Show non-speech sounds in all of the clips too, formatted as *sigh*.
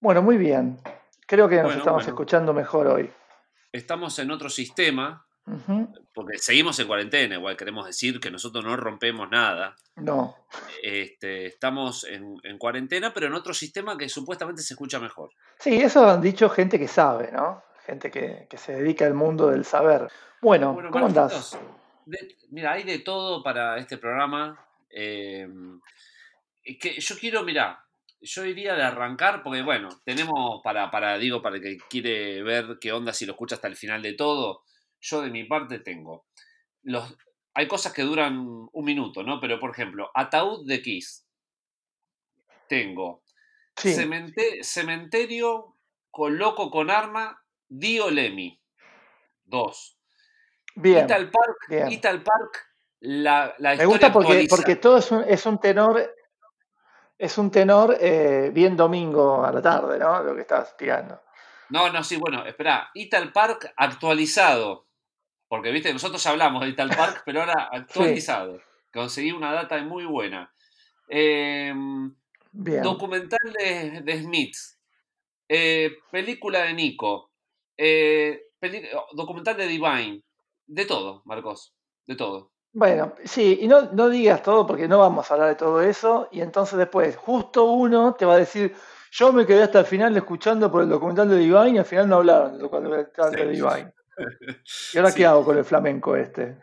Bueno, muy bien. Creo que nos Bueno, estamos bueno. escuchando mejor hoy. Estamos en otro sistema, porque seguimos en cuarentena, igual queremos decir que nosotros no rompemos nada. No. Este, estamos en, en cuarentena, pero en otro sistema que supuestamente se escucha mejor. Sí, eso han dicho gente que sabe, ¿no? Gente que, que se dedica al mundo del saber. Bueno, Bueno, ¿cómo andás? De- mira, hay de todo para este programa. eh, que yo quiero, mira, yo iría de arrancar, porque bueno, tenemos para, para, digo, para el que quiere ver qué onda si lo escucha hasta el final de todo, yo de mi parte tengo. Los, hay cosas que duran un minuto, ¿no? Pero por ejemplo, Ataúd de Kiss. Tengo. Sí, Cemente- cementerio con loco con arma, Dio Lemmy. Dos. bien, Ital Park, bien. Ital Park, la, la Me gusta porque, porque todo es un, es un tenor, es un tenor eh, bien domingo a la tarde, ¿no? Lo que estás tirando. No, no, sí, bueno, espera. Ital Park actualizado. Porque, viste, nosotros ya hablamos de Ital Park, *laughs* pero ahora actualizado. Conseguí una data muy buena. Eh, Bien. documental de, de Smith. Eh, película de Nico. Eh, documental de Divine. De todo, Marcos. De todo. Bueno, sí, y no, no digas todo porque no vamos a hablar de todo eso. Y entonces después, justo uno te va a decir, yo me quedé hasta el final escuchando por el documental de Divine y al final no hablaron del documental de. Divine. *laughs* ¿Y ahora Sí. qué hago con el flamenco este?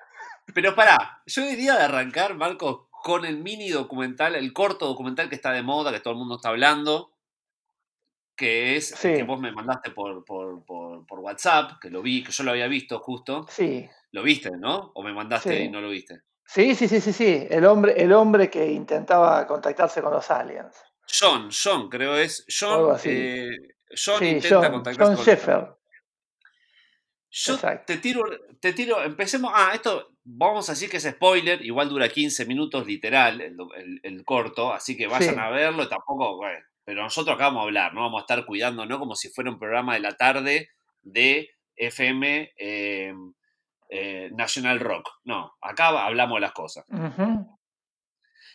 Pero pará, yo diría de arrancar, Marcos, con el mini documental, el corto documental que está de moda, que todo el mundo está hablando, que es Sí. el que vos me mandaste por, por, por, por WhatsApp, que lo vi, que yo lo había visto justo. Sí, ¿Lo viste, no? ¿O me mandaste Sí. y no lo viste? sí, sí, sí, sí, sí. El hombre, el hombre que intentaba contactarse con los aliens. John, John, creo es. John, así. eh, John Sí, intenta John, contactarse John con Sheffer. Yo Exacto. te tiro, te tiro, empecemos. Ah, esto vamos a decir que es spoiler, igual dura 15 minutos literal, el, el- el corto, así que vayan Sí. a verlo, y tampoco, bueno, pero nosotros acá vamos a hablar, no vamos a estar cuidando, ¿no? Como si fuera un programa de la tarde de FM eh, eh, National Rock. No, acá hablamos de las cosas.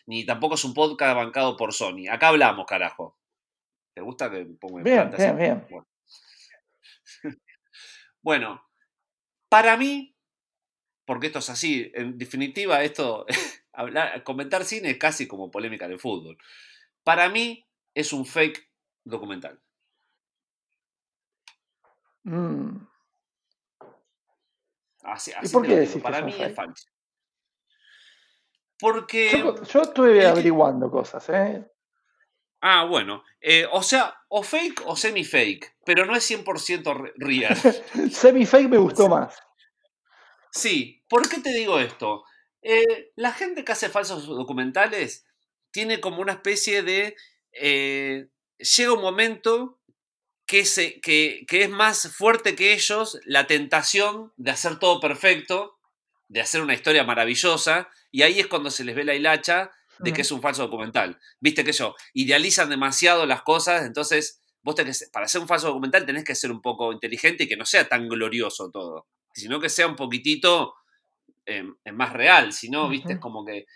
Ni tampoco es un podcast bancado por Sony. Acá hablamos, carajo. ¿Te gusta que ponga en Bien, bien, bien. Bueno. *laughs* Bueno, para mí, porque esto es así, en definitiva, esto, *laughs* hablar, comentar cine es casi como polémica de fútbol. Para mí es un fake documental. Mm. Así, ¿Y por qué decís que Para es mí es fake? falso. Porque. Yo, yo estuve que- averiguando cosas, ¿eh? Ah, bueno. eh, o sea, o fake o semi-fake, pero no es 100% re- real. *laughs* Semi-fake me gustó más. Sí, ¿por qué te digo esto? Eh, la gente que hace falsos documentales tiene como una especie de... eh, llega un momento que, se, que, que es más fuerte que ellos la tentación de hacer todo perfecto, de hacer una historia maravillosa, y ahí es cuando se les ve la hilacha de que es un falso documental. Viste que ellos idealizan demasiado las cosas, entonces vos tenés, para hacer un falso documental tenés que ser un poco inteligente y que no sea tan glorioso todo, sino que sea un poquitito eh, eh, más real, si no, viste, es como que...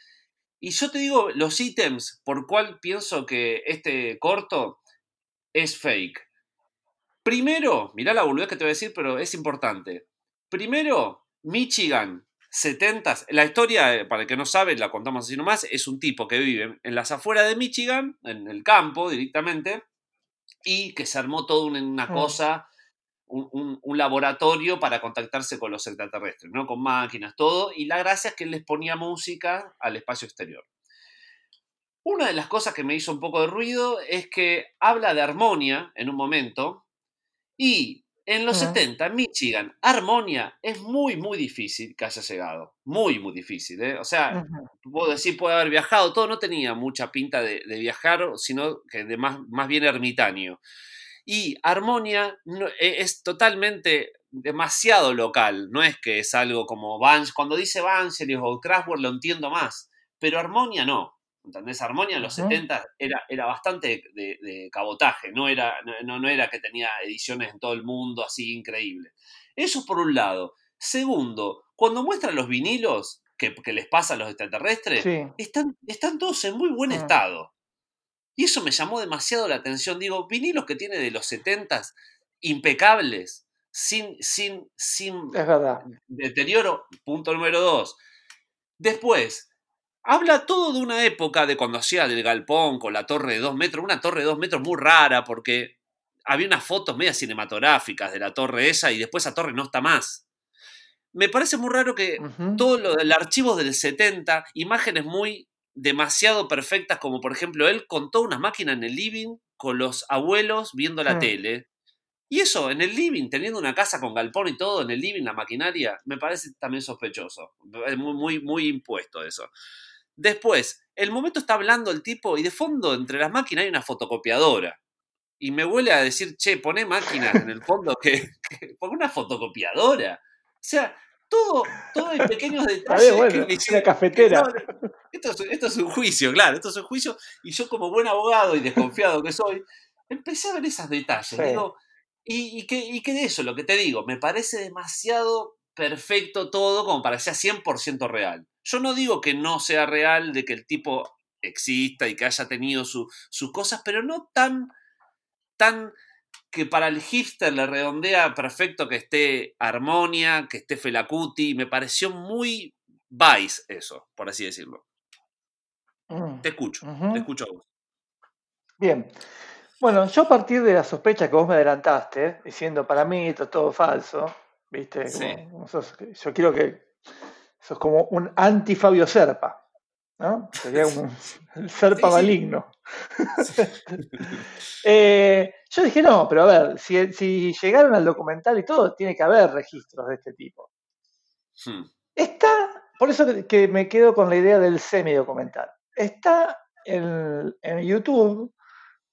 Y yo te digo, los ítems por cuál pienso que este corto es fake. Primero, mirá la boludez que te voy a decir, pero es importante. Primero, Michigan, 70 La historia, eh, para el que no sabe, la contamos así nomás, es un tipo que vive en las afueras de Michigan, en el campo directamente, y que se armó toda una, una Mm. cosa, un, un- un laboratorio para contactarse con los extraterrestres, ¿no? Con máquinas, todo, y la gracia es que él les ponía música al espacio exterior. Una de las cosas que me hizo un poco de ruido es que habla de armonía en un momento, y en los Mm. 70, en Michigan, armonía es muy, muy difícil que haya llegado. Muy, muy difícil. ¿eh? O sea, puedo decir, puede haber viajado, todo no tenía mucha pinta de, de viajar, sino que de más, más bien ermitaño. Y Armonia no- e- es totalmente demasiado local, no es que es algo como Vans, cuando dice Vangelis o Kraftwerk lo entiendo más, pero Armonia no. ¿Entendés? Armonia en los Ujú. 70 era, era bastante de, de cabotaje, no era, no, no era que tenía ediciones en todo el mundo así increíble. Eso por un lado. Segundo, cuando muestran los vinilos que, que les pasa a los extraterrestres, Sí. están, están todos en muy buen Mm. estado. Y eso me llamó demasiado la atención. Digo, vinilos que tiene de los 70 impecables, sin, sin, sin Es verdad. deterioro. Punto número dos. Después, habla todo de una época de cuando hacía del galpón con la torre de dos metros, una torre de dos metros muy rara porque había unas fotos medias cinematográficas de la torre esa y después esa torre no está más. Me parece muy raro que todo lo del archivo del 70, imágenes muy demasiado perfectas, como por ejemplo él contó una máquina en el living con los abuelos viendo la Mm. tele. Y eso, en el living, teniendo una casa con galpón y todo, en el living, la maquinaria, me parece también sospechoso. Es muy, muy, muy impuesto eso. Después, el momento está hablando el tipo y de fondo, entre las máquinas, hay una fotocopiadora. Y me huele a decir, che, poné máquinas en el fondo que, *laughs* que pon una fotocopiadora. O sea, todo, todo en pequeños *laughs* A ver, detalles que bueno, me hicieron- cafetera. no, esto, es, esto es un juicio, claro, esto es un juicio. Y yo, como buen abogado y desconfiado que soy, empecé a ver esos detalles. Sí. Digo, y, y, que, y que de eso, lo que te digo, me parece demasiado perfecto todo como para que sea 100% real. Yo no digo que no sea real, de que el tipo exista y que haya tenido su- sus cosas, pero no tan, tan que para el hipster le redondea perfecto que esté Armonia, que esté Felacuti. Me pareció muy Vice eso, por así decirlo. Mm. Te escucho, te escucho a vos. Bien. Bueno, yo a partir de la sospecha que vos me adelantaste, diciendo para mí esto es todo falso, ¿viste? Sí. Como- como sos- yo quiero que sos como un anti-Fabio Serpa, ¿no? Sería un *laughs* el Serpa Sí, sí. maligno. *laughs* *laughs* Eh, yo dije, no, pero a ver, si, si llegaron al documental y todo, tiene que haber registros de este tipo. Hmm, Está, por eso que, que me quedo con la idea del semi-documental. Está en, en YouTube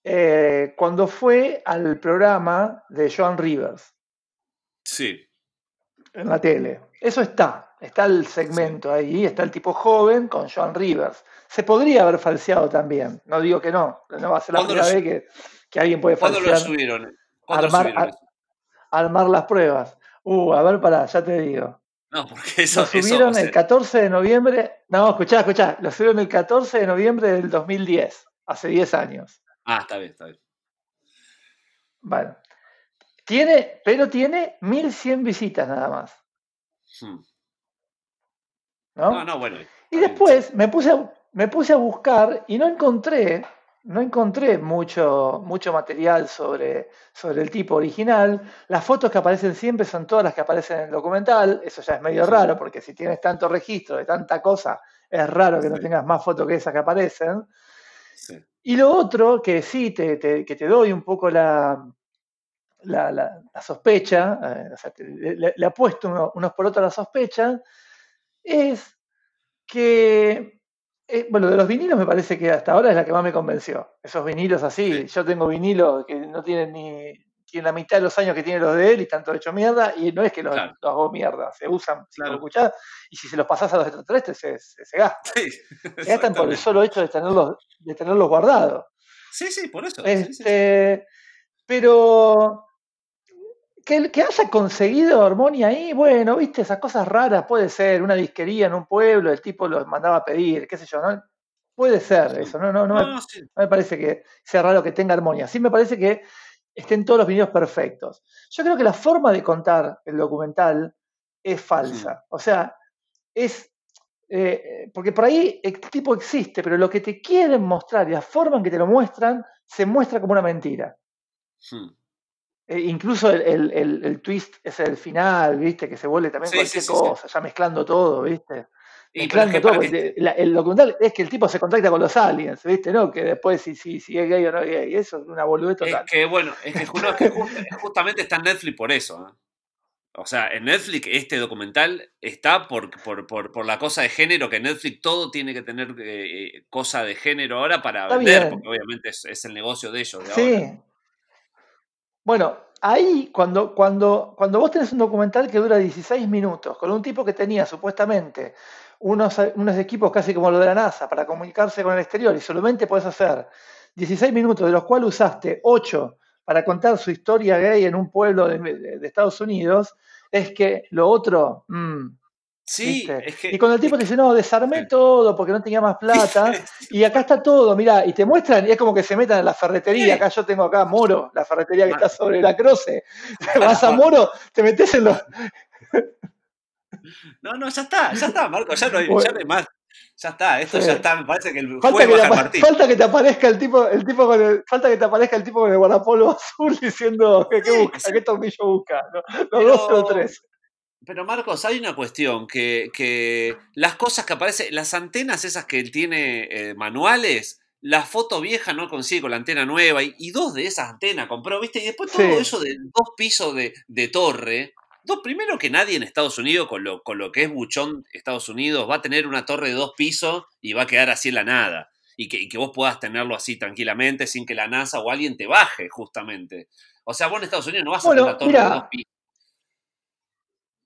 eh, cuando fue al programa de Joan Rivers Sí, en la tele. Eso está, está el segmento ahí, está el tipo joven con Joan Rivers. Se podría haber falseado también, no digo que no, no va a ser la ¿Cuándo lo primera vez que, que alguien puede ¿cuándo lo falsear, subieron? ¿Cuándo lo armar, subieron armar las pruebas. Uh, a ver, pará, ya te digo. No, porque eso, Lo subieron el 14 de noviembre. No, escuchá, escuchá. Lo subieron el 14 de noviembre del 2010, hace 10 años. Ah, está bien, está bien. Bueno. Tiene, pero tiene 1100 visitas nada más. Hmm. ¿No? No, no, bueno. y después me puse, a, me puse a buscar y no encontré, no encontré mucho, mucho material sobre, sobre el tipo original. Las fotos que aparecen siempre son todas las que aparecen en el documental. Eso ya es medio Sí. raro, porque si tienes tanto registro de tanta cosa, es raro que no tengas más fotos que esas que aparecen. sí. Y lo otro, que sí, te, te- que te doy un poco la, la, la- la sospecha, eh, o sea, te- le, le apuesto uno- unos por otros la sospecha, es que, eh, bueno, de los vinilos me parece que hasta ahora es la que más me convenció. Esos vinilos así, Sí. yo tengo vinilos que no tienen ni tienen la mitad de los años que tienen los de él y están todos hechos mierda, y no es que los, Claro. los hago mierda, se usan, si Claro. lo escuchás, y si se los pasás a los extraterrestres se, se, se gastan. Sí, *laughs* Se gastan por el solo hecho de tenerlos, de tenerlos guardados. Sí, sí, por eso. sí, sí, sí. Este, pero que, que haya conseguido Armonia ahí, bueno, viste, esas cosas raras puede ser, una disquería en un pueblo, el tipo los mandaba a pedir, qué sé yo, ¿no? Puede ser Sí. eso, no, no, no, No, me, no, sí. no me parece que sea raro que tenga armonía. Sí me parece que estén todos los videos perfectos. Yo creo que la forma de contar el documental es falsa. O sea, es. eh, porque por ahí el tipo existe, pero lo que te quieren mostrar y la forma en que te lo muestran se muestra como una mentira. Hmm. Eh, incluso el, el- el- el twist es el final, ¿viste? Que se vuelve también Sí, cualquier sí, sí, sí. cosa, ya mezclando todo, ¿viste? Es Mezclando todo. que la- el documental es que el tipo se contacta con los aliens, ¿viste? ¿No? Que después si, si, si es gay o no es gay. Eso es una boludez Es total. que, bueno, es que, es que just- justamente está en Netflix por eso. ¿eh? O sea, en Netflix este documental está por, por, por, por la cosa de género, que Netflix todo tiene que tener eh, eh, cosa de género ahora para Está vender, bien. porque obviamente es, es el negocio de ellos de ahora. Bueno, ahí cuando, cuando, cuando vos tenés un documental que dura 16 minutos, con un tipo que tenía supuestamente unos, unos equipos casi como lo de la NASA para comunicarse con el exterior y solamente podés hacer 16 minutos, de los cuales usaste 8 para contar su historia gay en un pueblo de Estados Unidos, es que lo otro, mm, Sí, Y cuando el tipo te dice, no, desarmé todo porque no tenía más *laughs* plata, y acá está todo, mira, y te muestran, y es como que se metan en la ferretería, acá yo tengo acá Moro, la ferretería que está sobre la Croce, *laughs* vas a Moro, te metes en los... No, no, ya está, ya está, Marco, ya no hay, ya no hay más. Ya está, esto ya está, me parece que el falta que, falta que te aparezca el tipo, el tipo con el, falta que te aparezca el tipo con el guardapolvo *laughs* azul diciendo ¿qué, busca? qué tornillo busca, los dos o tres. Pero Marcos, hay una cuestión, que, las cosas que aparecen, las antenas esas que él tiene eh, manuales, la foto vieja no consigue con la antena nueva y, dos de esas antenas compró, ¿viste? Y después todo eso de dos pisos de, torre. Dos, primero que nadie en Estados Unidos, con lo, con lo que es buchón Estados Unidos, va a tener una torre de dos pisos y va a quedar así en la nada. Y que, que vos puedas tenerlo así tranquilamente sin que la NASA o alguien te baje, justamente. O sea, vos en Estados Unidos no vas a tener una torre de dos pisos.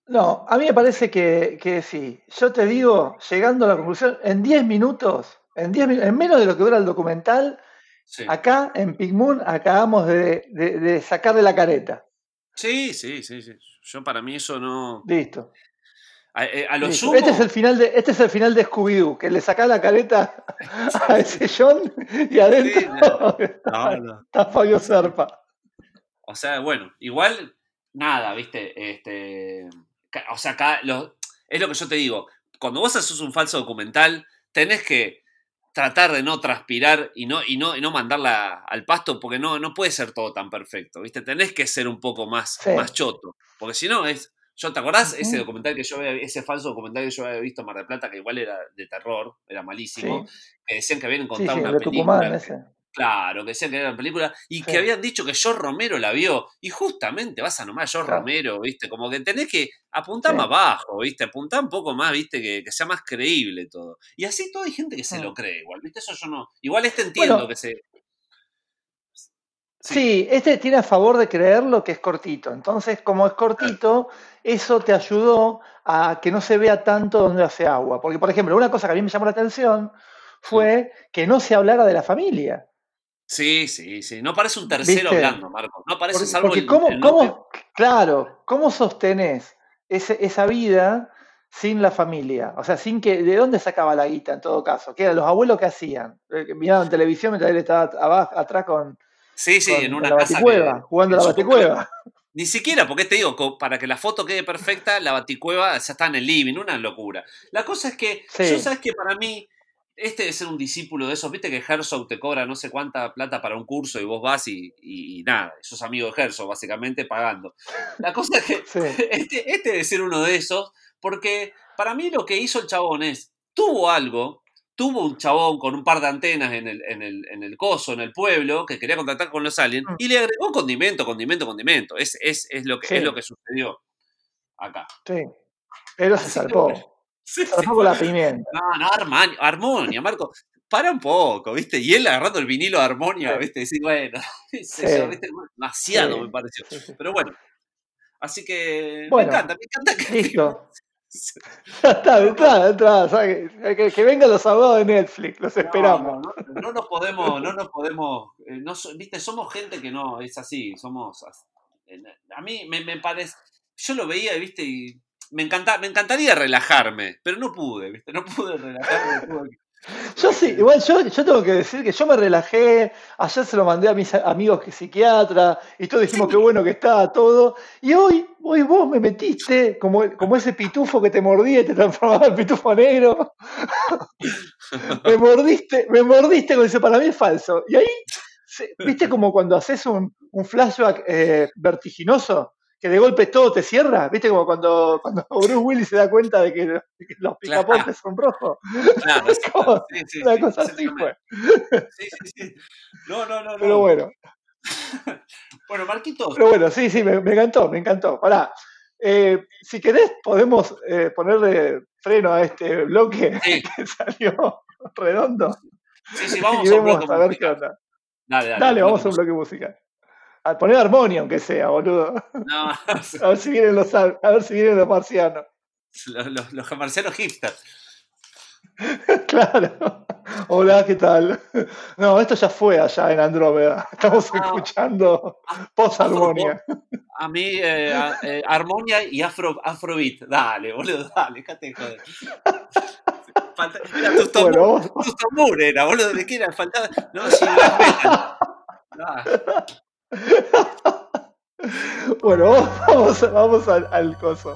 No, a mí me parece que, sí. Yo te digo, llegando a la conclusión, en 10 minutos, en, 10, en menos de lo que dura el documental, acá en Pig Moon acabamos de, de, sacarle la careta. Sí, sí, sí, sí. Yo para mí eso no. Listo. A, eh, lo Este es el final de, este es el final de Scooby-Doo, que le saca la careta *laughs* a ese John y adentro está, Fabio Serpa. O sea, bueno, igual nada, viste, este o sea, acá es lo que yo te digo. Cuando vos haces un falso documental, tenés que tratar de no transpirar y no, y no, y no mandarla al pasto porque no, no puede ser todo tan perfecto, ¿viste? Tenés que ser un poco más, más choto. Porque si no, es. Yo, ¿te acordás ese documental que yo había, ese falso documental que yo había visto en Mar del Plata, que igual era de terror, era malísimo, que decían que habían encontrado una película. Claro, que decían que era una película y que habían dicho que George Romero la vio. Y justamente vas a nomás George Romero, ¿viste? Como que tenés que apuntar más abajo, ¿viste? Apuntar un poco más, ¿viste? Que, sea más creíble todo. Y así todo hay gente que se lo cree igual, ¿viste? Eso yo no. Igual este entiendo que se. Sí. este tiene a favor de creerlo que es cortito. Entonces, como es cortito, eso te ayudó a que no se vea tanto donde hace agua. Porque, por ejemplo, una cosa que a mí me llamó la atención fue que no se hablara de la familia. Sí, sí, sí. No parece un tercero hablando, Marco. No parece porque, algo porque ¿cómo, claro, ¿cómo sostenés esa vida sin la familia? O sea, sin que. ¿De dónde sacaba la guita en todo caso? ¿Qué eran los abuelos que hacían? Eh, miraban televisión mientras él estaba abajo, atrás con. Sí, sí, en una la casa. Baticueva, jugando a la baticueva. Ni siquiera, porque te digo, para que la foto quede perfecta, la baticueva ya está en el living, una locura. La cosa es que, yo sabes que para mí, este debe ser un discípulo de esos, viste que Herzog te cobra no sé cuánta plata para un curso y vos vas y, y, nada, sos amigo de Herzog, básicamente pagando. La cosa es que *laughs* *laughs* este, este, debe ser uno de esos, porque para mí lo que hizo el chabón es, tuvo algo, tuvo un chabón con un par de antenas en el, en el, en el coso, en el pueblo, que quería contactar con los aliens, mm. y le agregó condimento, condimento, condimento. Es, es, es lo, que, es lo que sucedió acá. Sí, pero se salvó. Sí, la pimienta. No, no, Armani, Armonia, Marco. Para un poco, ¿viste? Y él agarrando el vinilo de Armonia, ¿viste? Decir, *laughs* bueno, demasiado me pareció. Pero bueno, así que me encanta, me encanta que. *laughs* Listo. Está, entrada, entrada. Que, que, vengan los abogados de Netflix, los esperamos. No, no, nos podemos, no nos podemos, eh, no, viste, somos gente que no, es así, somos, a mí me, me parece, yo lo veía, viste, y me, encanta, me encantaría relajarme, pero no pude, ¿viste? No pude relajarme. *laughs* Yo sí, igual yo, yo tengo que decir que yo me relajé, ayer se lo mandé a mis amigos que psiquiatra y todos dijimos que bueno que estaba todo. Y hoy, hoy vos me metiste como, como ese pitufo que te mordía y te transformaba en pitufo negro. *laughs* me mordiste, me mordiste con eso, para mí es falso. Y ahí, viste como cuando haces un, un flashback eh, vertiginoso, que de golpe todo te cierra, ¿viste? Como cuando, cuando *laughs* Bruce Willis se da cuenta de que, los picapontes son rojos. Claro, *laughs* como sí, una cosa así fue. Sí, sí, sí. No, no, no. Pero bueno. *laughs* bueno, Marquitos. Pero bueno, sí, sí, me, encantó, me encantó. Pará. Eh, si querés, podemos eh, ponerle freno a este bloque que salió redondo. Sí, sí, vamos a, un bloque a ver qué onda. Dale, dale, dale vamos a un bloque musical. A poner armonía, aunque sea, boludo. No. *laughs* *laughs* a, ver si vienen los, a ver si vienen los marcianos. Los, los, los marcianos hipsters. *laughs* claro. Hola, ¿qué tal? No, esto ya fue allá en Andrómeda. Estamos ah. escuchando ah, post-armonía. A mí, eh, eh, armonia y afro, afrobeat. Dale, boludo, dale, déjate joder. Era tus bueno, era, boludo, ¿de qué era? Faltaba. No, sí, *laughs* Bueno, vamos, vamos al, al coso.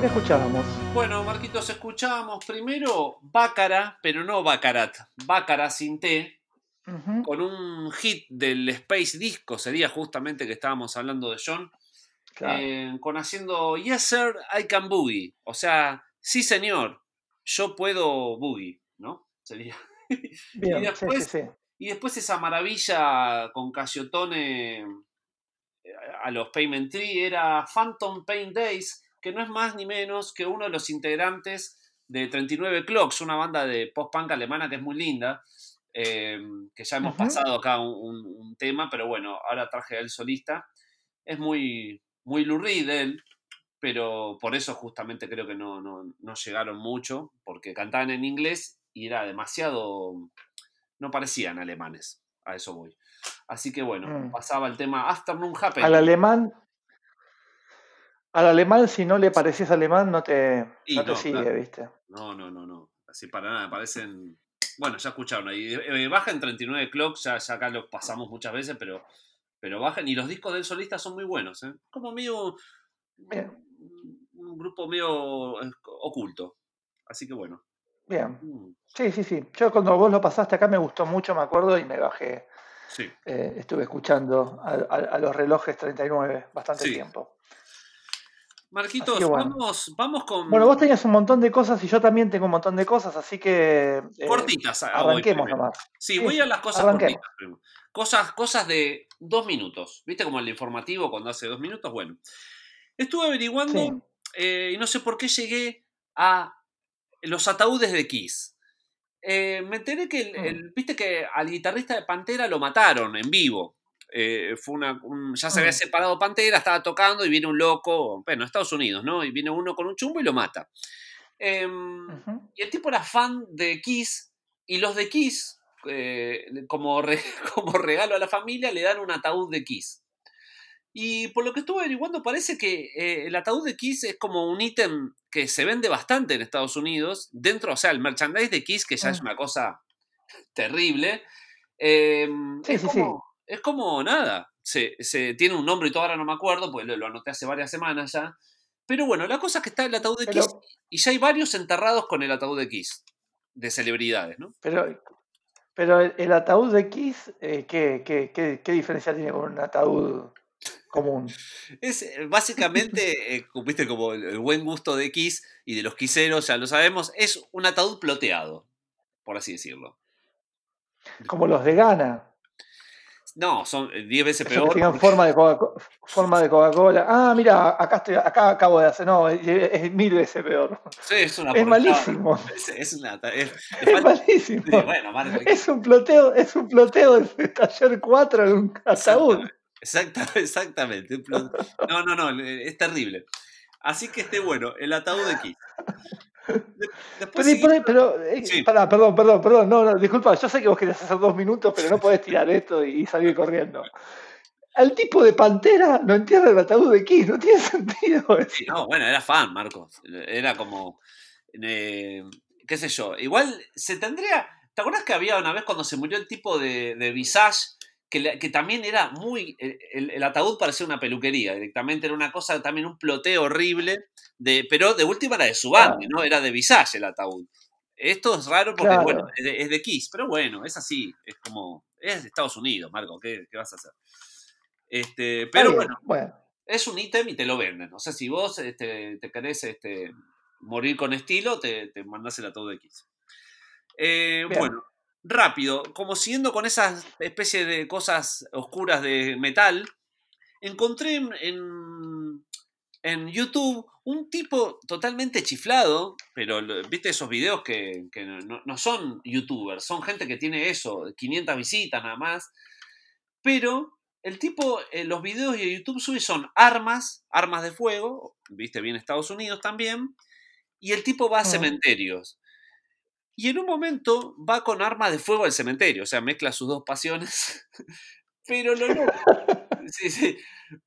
¿Qué escuchábamos? Bueno, Marquitos, escuchábamos primero Bácara, pero no Bacarat, Bácara sin T, con un hit del Space Disco, sería justamente que estábamos hablando de John, eh, con haciendo Yes Sir, I Can Boogie, o sea, sí señor, yo puedo boogie, ¿no? Sería. *laughs* y, después, y después esa maravilla con Casiotone eh, a los Payment Tree era Phantom Pain Days que no es más ni menos que uno de los integrantes de 39 Clocks, una banda de post-punk alemana que es muy linda, em, que ya hemos pasado acá un, tema, pero bueno, ahora traje a él solista. Es muy, muy Lou él, pero por eso justamente creo que no, no, llegaron mucho, porque cantaban en inglés y era demasiado, no parecían alemanes, a eso voy. Así que bueno, mm. pasaba el tema Afternoon Happen. Al alemán, al alemán, si no le pareces alemán, no te, sigue, ¿viste? No, no, no, no. Así para nada, parecen. Bueno, ya escucharon ahí. Eh, baja en 39 clocks, ya, acá lo pasamos muchas veces, pero, pero bajan. Y los discos del solista son muy buenos, ¿eh? Como medio. Un grupo medio eh, oculto. Así que bueno. Bien. Mm. Sí, sí, sí. Yo cuando vos lo pasaste acá me gustó mucho, me acuerdo, y me bajé. Sí. Eh, estuve escuchando a, los relojes 39 bastante tiempo. Marquitos, vamos, vamos con. Bueno, vos tenías un montón de cosas y yo también tengo un montón de cosas, así que. Eh, cortitas, arranquemos nomás. Sí, voy a las cosas cortitas. Cosas, cosas de dos minutos. ¿Viste como el informativo cuando hace dos minutos? Bueno. Estuve averiguando eh, y no sé por qué llegué a los ataúdes de Kiss. Eh, me enteré que mm. viste que al guitarrista de Pantera lo mataron en vivo. Eh, fue una, ya se había mm. separado Pantera, estaba tocando y viene un loco, bueno, Estados Unidos, ¿no? Y viene uno con un chumbo y lo mata. Em, y el tipo era fan de Kiss y los de Kiss, eh, como, *laughs* como regalo a la familia, le dan un ataúd de Kiss. Y por lo que estuve averiguando, parece que eh, el ataúd de Kiss es como un ítem que se vende bastante en Estados Unidos. Dentro, o sea, el merchandise de Kiss, que ya es Mm. una cosa terrible. eh, Sí, es, sí, sí. como, es como nada. Se, se- tiene un nombre y todo ahora no me acuerdo, pues lo, lo anoté hace varias semanas ya. Pero bueno, la cosa es que está el ataúd de Pero- Kiss y ya hay varios enterrados con el ataúd de Kiss. De celebridades, ¿no? Pero, pero el, el ataúd de Kiss, eh, ¿qué, qué, qué, qué diferencia tiene con un ataúd común? Es eh, básicamente, eh, como- viste, como el, el buen gusto de Kiss y de los quiseros, ya lo sabemos, es un ataúd ploteado, por así decirlo. Como los de Ghana, No, son eh, 10 veces esos que peor. porque- forma de forma de Coca-Cola. Ah, mira, acá, estoy, acá acabo de hacer. No, es, es mil veces peor. Sí, es una Es malísimo. Es, es una. es- le *laughs* Es falta- malísimo. sí, bueno, Marco, Es un ploteo, es un ploteo de taller 4 en un ataúd. Exacta- *laughs* exactamente. plo- No, no, no, eh, es terrible. Así que este, bueno, el ataúd de Kiss. Después Pero, eh, Sí. pará, perdón, perdón, perdón, no, no, disculpa, yo sé que vos querías hacer dos minutos, pero no podés tirar esto y salir corriendo. Al tipo de pantera no entierra el ataúd de Kiss, no tiene *laughs* sentido eso. Sí, no, bueno, era fan, Marcos. Era como. eh, qué sé yo. Igual se tendría. ¿Te acuerdas que había una vez cuando se murió el tipo de, de Visage? Que, que también era muy. El, el- el ataúd parecía una peluquería. Directamente era una cosa, también un ploteo horrible. De, pero de última era de su banda, Claro. ¿no? Era de Visage el ataúd. Esto es raro porque, Claro. bueno, es de, es de Kiss. Pero bueno, es así. Es como. Es de Estados Unidos, Marco. ¿Qué, qué vas a hacer? Este, pero bueno, bueno, es un ítem y te lo venden. O sea, si vos este, te querés este, morir con estilo, te, te mandás el ataúd de Kiss. Eh, bueno, rápido, como siguiendo con esas especie de cosas oscuras de metal, encontré en, en, en YouTube un tipo totalmente chiflado, pero viste esos videos que, que no, no son youtubers, son gente que tiene eso, 500 visitas nada más, pero el tipo, eh, los videos de YouTube sube son armas, armas de fuego, viste bien Estados Unidos también, y el tipo va a cementerios. Y en un momento va con armas de fuego al cementerio, o sea, mezcla sus dos pasiones. *laughs* Pero lo loco, *laughs* sí, sí,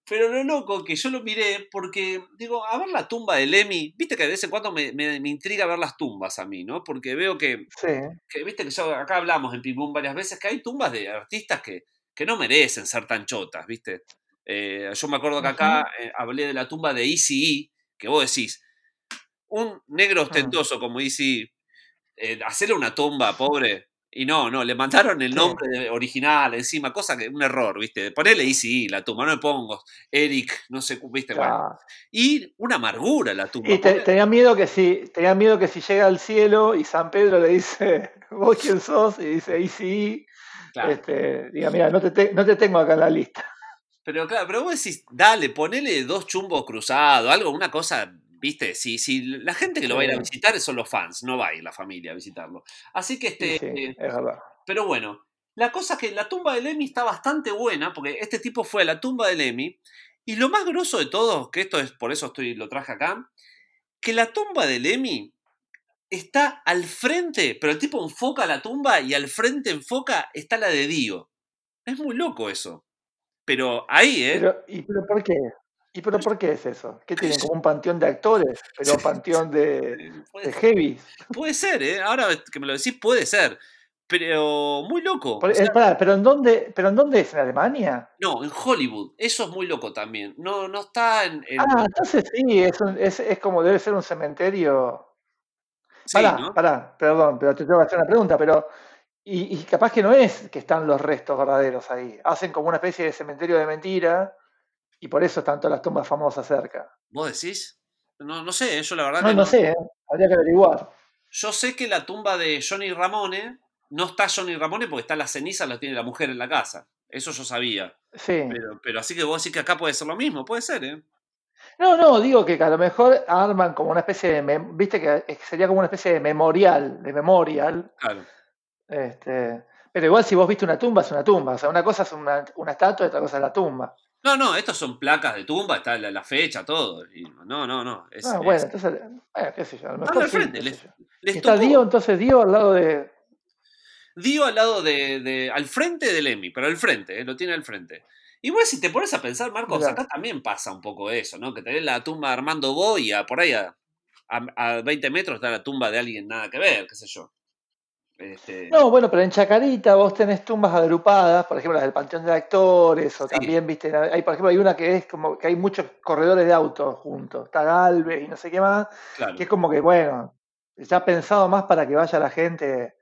pero lo loco que yo lo miré porque, digo, a ver la tumba de Lemmy, viste que de vez en cuando me, me- me intriga ver las tumbas a mí, ¿no? Porque veo que, sí, que viste que yo, acá hablamos en Pim Pum varias veces, que hay tumbas de artistas que, que no merecen ser tan chotas, ¿viste? Eh, yo me acuerdo que acá eh, hablé de la tumba de Easy que vos decís, un negro ostentoso como Easy eh, hacerle una tumba, pobre. Y no, no, le mandaron el nombre original encima, cosa que un error, ¿viste? Ponele Easy la tumba, no le pongo Eric, no sé, ¿viste? Bueno. Y una amargura la tumba. Y te- porque- tenía miedo que si tenía miedo que si llega al cielo y San Pedro le dice *laughs* vos quién sos y dice sí claro. este, diga mira no te, te- no te tengo acá en la lista Pero claro, pero vos decís, dale, ponele dos chumbos cruzados, algo, una cosa, viste, si, si la gente que lo va a ir a visitar son los fans, no va a ir la familia a visitarlo. Así que este, sí, eh, es verdad pero bueno, la cosa es que la tumba de Lemmy está bastante buena, porque este tipo fue a la tumba de Lemmy, y lo más grosso de todo, que esto es por eso estoy, lo traje acá, que la tumba de Lemmy está al frente, pero el tipo enfoca la tumba y al frente enfoca está la de Dio. Es muy loco eso. Pero ahí, ¿eh? pero y pero por qué y pero por qué es eso qué tienen como un panteón de actores pero panteón de, *laughs* puede, de heavy puede ser, ¿eh? Ahora que me lo decís, puede ser. Pero muy loco. Por- o sea, eh, pará, pero en dónde pero en dónde es en Alemania no, en Hollywood. Eso es muy loco también. No, no está en. en- ah entonces sí es, un- es, es como debe ser un cementerio sí, Pará, ¿no? pará, perdón, pero te tengo que hacer una pregunta, pero y, y capaz que no es que están los restos verdaderos ahí. Hacen como una especie de cementerio de mentira y por eso están todas las tumbas famosas cerca. ¿Vos decís? No, no sé, yo la verdad No, que no sé, ¿eh? habría que averiguar. Yo sé que la tumba de Johnny Ramone no está Johnny Ramone porque está la ceniza, la tiene la mujer en la casa. Eso yo sabía. Sí. Pero, pero así que vos decís que acá puede ser lo mismo, puede ser, ¿eh? No, no, digo que a lo mejor arman como una especie de, viste que es- sería como una especie de memorial, de memorial. Claro. Este, pero igual si vos viste una tumba es una tumba, o sea, una cosa es una, una estatua y otra cosa es la tumba. No, no, estos son placas de tumba, está la, la fecha, todo. Y no, no, no. Es, Ah, es- bueno, entonces, bueno, qué sé yo, a lo mejor al sí, frente, les- les Y está tocó- Dio, entonces Dio al lado de, Dio al lado de, de- al frente del Emmy, pero al frente, eh, lo tiene al frente. Igual si te pones a pensar, Marcos, acá también pasa un poco eso, ¿no? Que tenés la tumba de Armando Boya, por ahí a, a, 20 metros está la tumba de alguien nada que ver, qué sé yo. Este... No, bueno, pero en Chacarita vos tenés tumbas agrupadas, por ejemplo las del Panteón de Actores, o también, viste, hay, por ejemplo, hay una que es como que hay muchos corredores de autos juntos, está Galvez y no sé qué más, que es como que, bueno, ya pensado más para que vaya la gente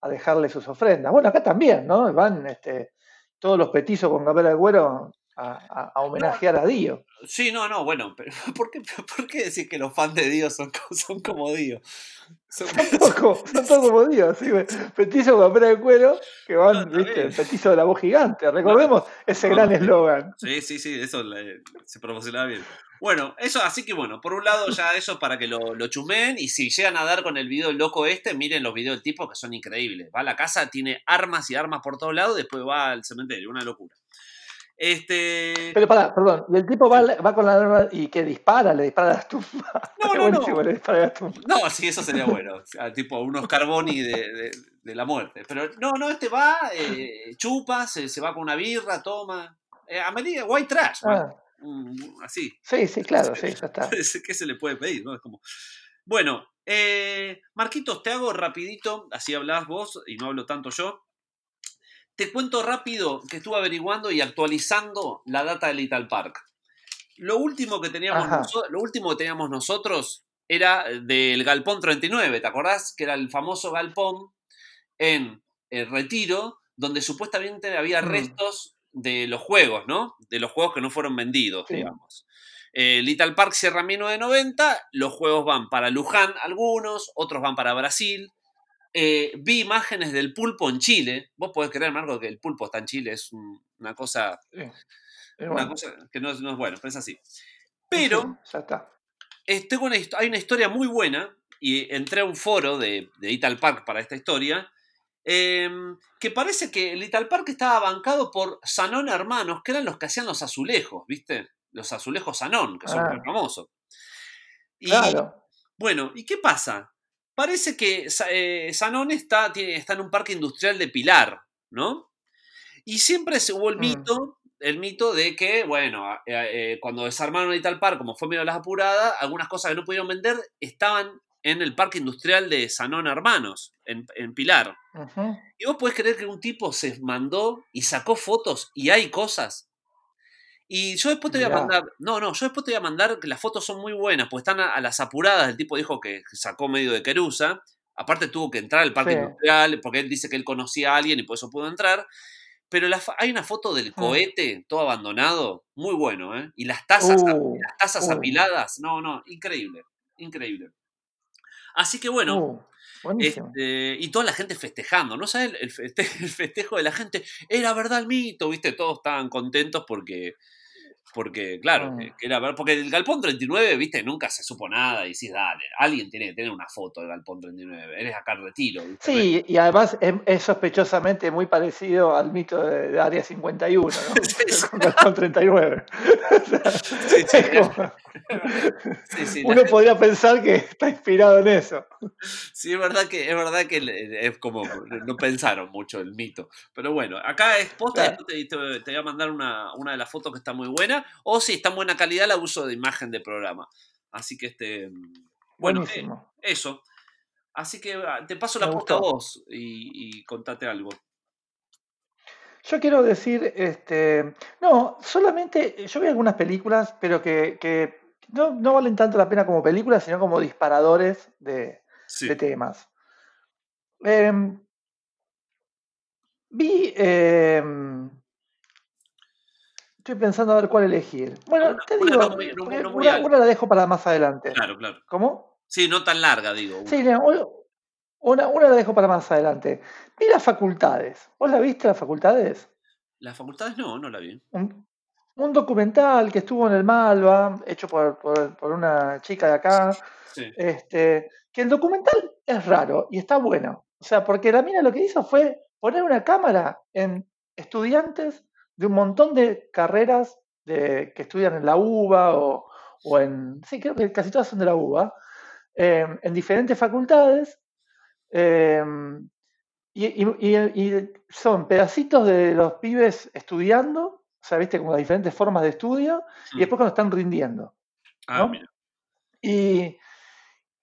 a dejarle sus ofrendas. Bueno, acá también, ¿no? Van este, todos los petizos con Gabriel Agüero a, homenajear a Dios. Sí, no, no, bueno, pero *laughs* ¿por qué, por qué decir que los fans de Dios son, son como Dios? *laughs* Son, todos como Dios, sí, petizo con pera de cuero, que van, viste, petizo de la voz gigante. Recordemos ese gran eslogan. Sí, sí, sí, eso se promocionaba bien. Bueno, eso, así que bueno, por un lado ya eso para que lo, lo chusmen y si llegan a dar con el video loco este, miren los videos del tipo que son increíbles. Va a la casa, tiene armas y armas por todos lados, después va al cementerio, una locura. Este... Pero para, perdón, el tipo va, va con la arma y que dispara, le dispara a las *laughs* tumbas. No, no, no. Le dispara a las tumbas. No, sí, eso sería bueno. tipo unos carboni de, de, la muerte. Pero no, no, este va, eh, chupa, se, se, va con una birra, toma. Eh, a medida, white trash, ah. así. Sí, sí, claro, sí, ya está. *laughs* ¿Qué se le puede pedir? ¿no? Es como... Bueno, eh, Marquitos, te hago rapidito, así hablas vos y no hablo tanto yo. Te cuento rápido que estuve averiguando y actualizando la data de Little Park. Lo último que teníamos, nosotros, lo último que teníamos nosotros era del Galpón 39, ¿te acordás? Que era el famoso galpón en el Retiro, donde supuestamente había mm. restos de los juegos, ¿no? De los juegos que no fueron vendidos, digamos. Eh, Little Park cierra en 1990, los juegos van para Luján algunos, otros van para Brasil, eh, vi imágenes del pulpo en Chile. Vos podés creer, Marco, que el pulpo está en Chile. Es una cosa. Una cosa que no, es bueno, pero es así. Pero. ya está. hay una historia muy buena. Y entré a un foro de, de Ital Park para esta historia. Em, que parece que el Ital Park estaba bancado por Sanón Hermanos, que eran los que hacían los azulejos, ¿viste? Los azulejos Sanón, que son ah. muy famosos. Y, claro. Bueno, ¿y qué pasa? Parece que eh, está, está en un parque industrial de Pilar, ¿no? Y siempre se hubo el mm. mito, el mito de que, bueno, eh, cuando desarmaron el tal parque, como fue medio las apuradas, algunas cosas que no pudieron vender estaban en el parque industrial de Sanón Hermanos, en, Pilar. Y vos podés creer que un tipo se mandó y sacó fotos y hay cosas y yo después te voy a mandar, no, no, yo después te voy a mandar que las fotos son muy buenas, pues están a, las apuradas. El tipo dijo que sacó medio de querusa. Aparte tuvo que entrar al parque industrial, porque él dice que él conocía a alguien y por eso pudo entrar. Pero hay una foto del mm. cohete todo abandonado, muy bueno, ¿eh? Y las tazas, uh, las tazas uh. apiladas, no, no, increíble, increíble. Así que bueno, uh. Este, y toda la gente festejando, ¿no sabes? *laughs* El, festejo de la gente, era verdad el mito, ¿viste? Todos estaban contentos porque porque, claro, ah. era porque el Galpón 39, viste, nunca se supo nada. Y sí, dale, alguien tiene que tener una foto del Galpón 39. Eres acá en retiro. Sí, y además es, sospechosamente muy parecido al mito de, Área 51, ¿no? *laughs* el Galpón 39. *laughs* *laughs* Uno podría pensar que está inspirado en eso. Sí, es verdad que es verdad que es como no pensaron mucho el mito. Pero bueno, acá es posta, te, te, voy a mandar una, una de las fotos que está muy buena o si está en buena calidad la uso de imagen de programa. Así que este. Bueno, eh, eso. Así que ah, te paso la puesta a vos y, contate algo. Yo quiero decir, este, no, solamente, yo vi algunas películas, pero que, no, valen tanto la pena como películas, sino como disparadores de, temas. Em, vi em, Estoy pensando a ver cuál elegir. Bueno, te digo, una, la dejo para más adelante. Claro, claro. ¿Cómo? Sí, no tan larga, digo. Sí, una, una la dejo para más adelante. Vi las facultades. ¿Vos la viste, las facultades? Las facultades no, no la vi. Un, documental que estuvo en el Malva, hecho por, por, una chica de acá. Este, que el documental es raro y está bueno. O sea, porque la mina lo que hizo fue poner una cámara en estudiantes de un montón de carreras de, que estudian en la UBA o, en, sí, creo que casi todas son de la UBA, em, en diferentes facultades. Em, y, son pedacitos de los pibes estudiando o sea, viste, como las diferentes formas de estudio, y después cuando están rindiendo. Ah, y,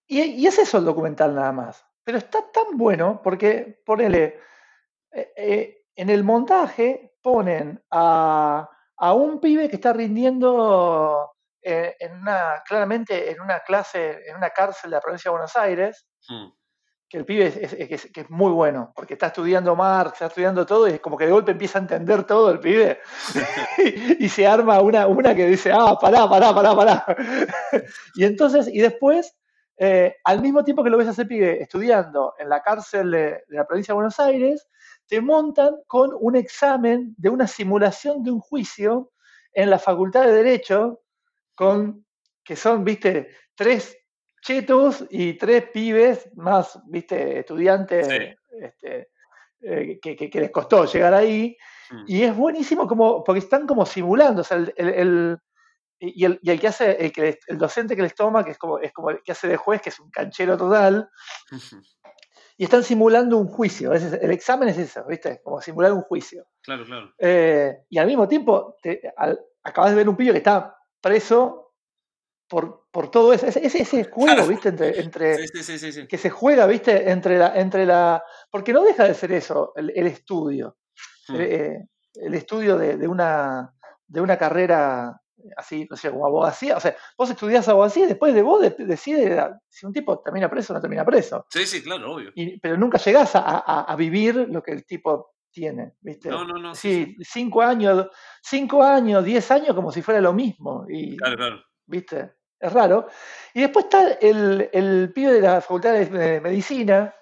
y, es eso el documental nada más. Pero está tan bueno porque, ponele, eh, eh, en el montaje ponen a, a, un pibe que está rindiendo eh, en una, claramente en una clase, en una cárcel de la provincia de Buenos Aires, mm que el pibe es, que es, muy bueno, porque está estudiando Marx, está estudiando todo, y es como que de golpe empieza a entender todo el pibe, *laughs* y, se arma una, una que dice, ah, pará, pará, pará, pará. *laughs* y entonces, y después, eh, al mismo tiempo que lo ves a ese pibe estudiando en la cárcel de, de la provincia de Buenos Aires, te montan con un examen de una simulación de un juicio en la Facultad de Derecho, con que son, viste, tres chetos y tres pibes más, viste, estudiantes este, eh, que, les costó llegar ahí. Mm. Y es buenísimo como, porque están como simulando, o sea, el, y, el, y el, que hace, el, que, el docente que les toma, que es como, es como el que hace de juez, que es un canchero total, y están simulando un juicio. el examen es eso, ¿viste? Como simular un juicio. Claro, claro. Eh, y al mismo tiempo, te, acabas de ver un pillo que está preso por, por todo ese, ese, ese juego, ¿viste? Entre, entre que se juega, ¿viste? Entre la, entre la. Porque no deja de ser eso, el, estudio. Hmm. Eh, el, estudio de, de, una, de una carrera así, no sé, como abogacía. O sea, vos estudiás abogacía y después de vos decides si un tipo termina preso o no termina preso. Sí, sí, claro, obvio. pero nunca llegás a, a, vivir lo que el tipo tiene, ¿viste? No, no, no. Sí, cinco años, cinco años, diez años como si fuera lo mismo. Y, claro, claro. ¿Viste? es raro. Y después está el, el pibe de la Facultad de Medicina,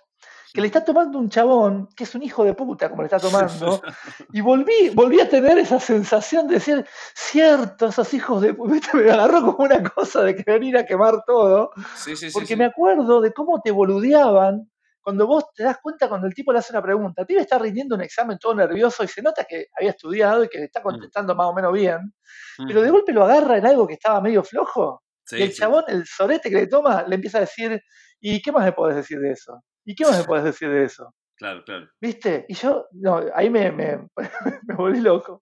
que le está tomando un chabón, que es un hijo de puta, como le está tomando, *laughs* y volví, volví a tener esa sensación de decir, cierto, esos hijos de puta, *laughs* me agarró como una cosa de que venir a quemar todo, porque me acuerdo de cómo te boludeaban cuando vos te das cuenta cuando el tipo le hace una pregunta. El pibe está rindiendo un examen todo nervioso y se nota que había estudiado y que le está mm. contestando más o menos bien, pero de golpe lo agarra en algo que estaba medio flojo y el chabón, el sorete que le toma, le empieza a decir, ¿y qué más me podés decir de eso? ¿Y qué más me podés decir de eso? Claro, claro. ¿Viste? Y yo, no, ahí me, me, *laughs* me volví loco.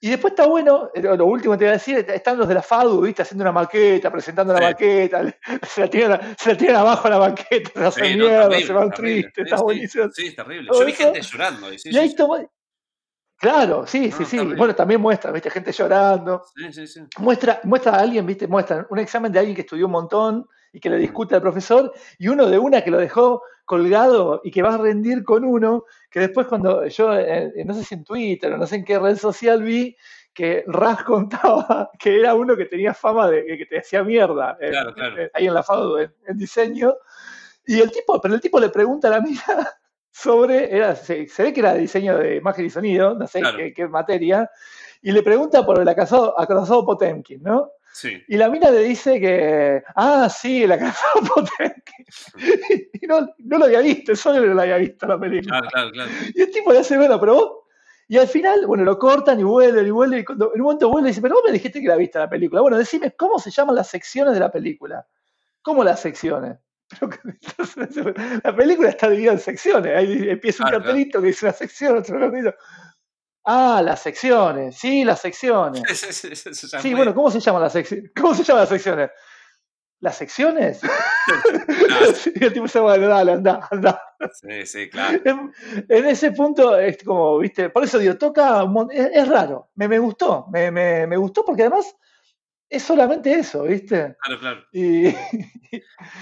Y después está bueno, eh, lo último que te voy a decir, están los de la FADU, ¿viste? Haciendo una maqueta, presentando la maqueta, *laughs* se la, tiran, se la tiran abajo la maqueta, se hacen mierda, se van tristes, está buenísimo. Sí, es terrible. Yo vi gente llorando. Y, y ahí toma, Claro, sí, sí, sí. Bueno, también muestra, viste, gente llorando. Sí, sí, sí. Muestra, muestra a alguien, viste, muestra un examen de alguien que estudió un montón y que le discute al profesor, y uno de una que lo dejó colgado y que va a rendir con uno, que después cuando yo, eh, no sé si en Twitter o no sé en qué red social vi, que Ras contaba *laughs* que era uno que tenía fama de que te hacía mierda claro, claro. ahí en la FADU en, en, diseño. Y el tipo, pero el tipo le pregunta a la mía *laughs* sobre, era, se, ve que era diseño de imagen y sonido, no sé qué, materia, y le pregunta por el acasado, Potemkin, ¿no? Sí. Y la mina le dice que, ah, sí, el acasado Potemkin. *laughs* y no, no, lo había visto, solo lo había visto la película. Claro, claro, claro. Y el tipo le hace, bueno, pero vos... Y al final, bueno, lo cortan y vuelven y vuelven, y cuando, en un momento vuelve y dice, pero vos me dijiste que la viste la película. Bueno, decime, ¿cómo se llaman las secciones de la película? ¿Cómo las secciones? *laughs* la película está dividida en secciones. Ahí empieza un cartelito que dice una sección, otro cartelito. Ah, las secciones. Sí, las secciones. *laughs* Sí, bueno, ¿cómo se llaman las secciones? ¿Cómo se llaman las secciones? ¿Las secciones? *laughs* *laughs* y el tipo se va, dale, anda, anda. Sí, sí, claro. En, ese punto es como, viste, por eso digo, toca, es, raro, me, me gustó, me, me, me, gustó porque además es solamente eso, ¿viste? Claro, claro. Y,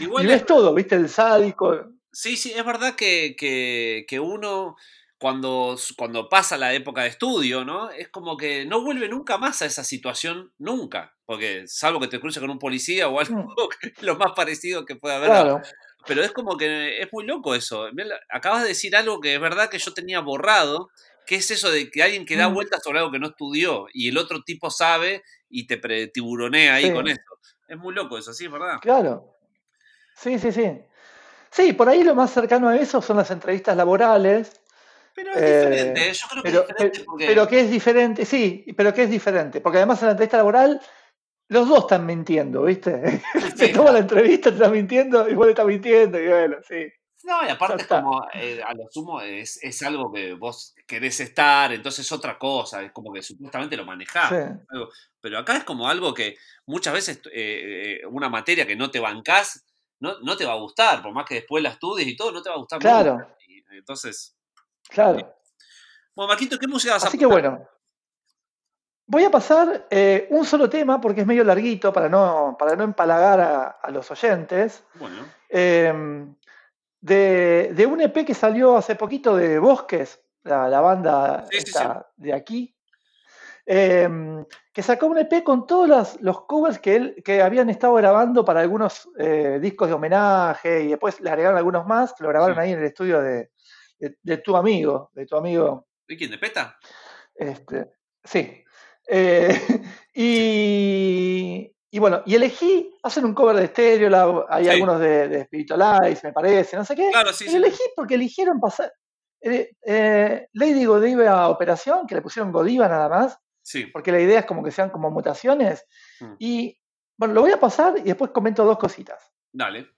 Igual es todo, ¿viste? El sádico. Sí, sí, es verdad que, que, uno, cuando, cuando pasa la época de estudio, ¿no? Es como que no vuelve nunca más a esa situación, nunca. Porque salvo que te cruces con un policía o algo, mm. *laughs* lo más parecido que pueda haber. Claro. Pero es como que es muy loco eso. Acabas de decir algo que es verdad que yo tenía borrado, que es eso de que alguien que da mm. vueltas sobre algo que no estudió y el otro tipo sabe y te tiburonea ahí con eso. Es muy loco eso, sí, ¿verdad? Claro. Sí, sí, sí. Sí, por ahí lo más cercano a eso son las entrevistas laborales. Pero es diferente, yo creo que pero, es diferente. Porque... Pero que es diferente, sí, pero que es diferente. Porque además en la entrevista laboral los dos están mintiendo, ¿viste? *laughs* Se toma la entrevista, te está mintiendo y vos le estás mintiendo y bueno, sí. No, y aparte es como, eh, a lo sumo, es, es, algo que vos querés estar, entonces es otra cosa, es como que supuestamente lo manejás. Pero acá es como algo que muchas veces eh, eh, una materia que no te bancás, no, no, te va a gustar, por más que después la estudies y todo, no te va a gustar. Claro. entonces. Claro. Bueno, Maquito, ¿qué música vas a Así que bueno. Voy a pasar un solo tema porque es medio larguito para no, para no empalagar a, los oyentes. Bueno. Em, de, un EP que salió hace poquito de Bosques, la, banda de aquí, em, que sacó un EP con todos los, covers que, él, que habían estado grabando para algunos eh, discos de homenaje y después le agregaron algunos más que lo grabaron ahí en el estudio de, tu amigo, de tu amigo. ¿De quién? ¿De Peta? Este, sí. Eh, *laughs* y, y bueno, y elegí, hacen un cover de estéreo, hay algunos de, de Spiritualize, me parece, no sé qué. Claro, sí, y elegí porque eligieron pasar. Eh, eh, Lady Godiva Operación, que le pusieron Godiva nada más. Sí. Porque la idea es como que sean como mutaciones. Mm. Y bueno, lo voy a pasar y después comento dos cositas. Dale.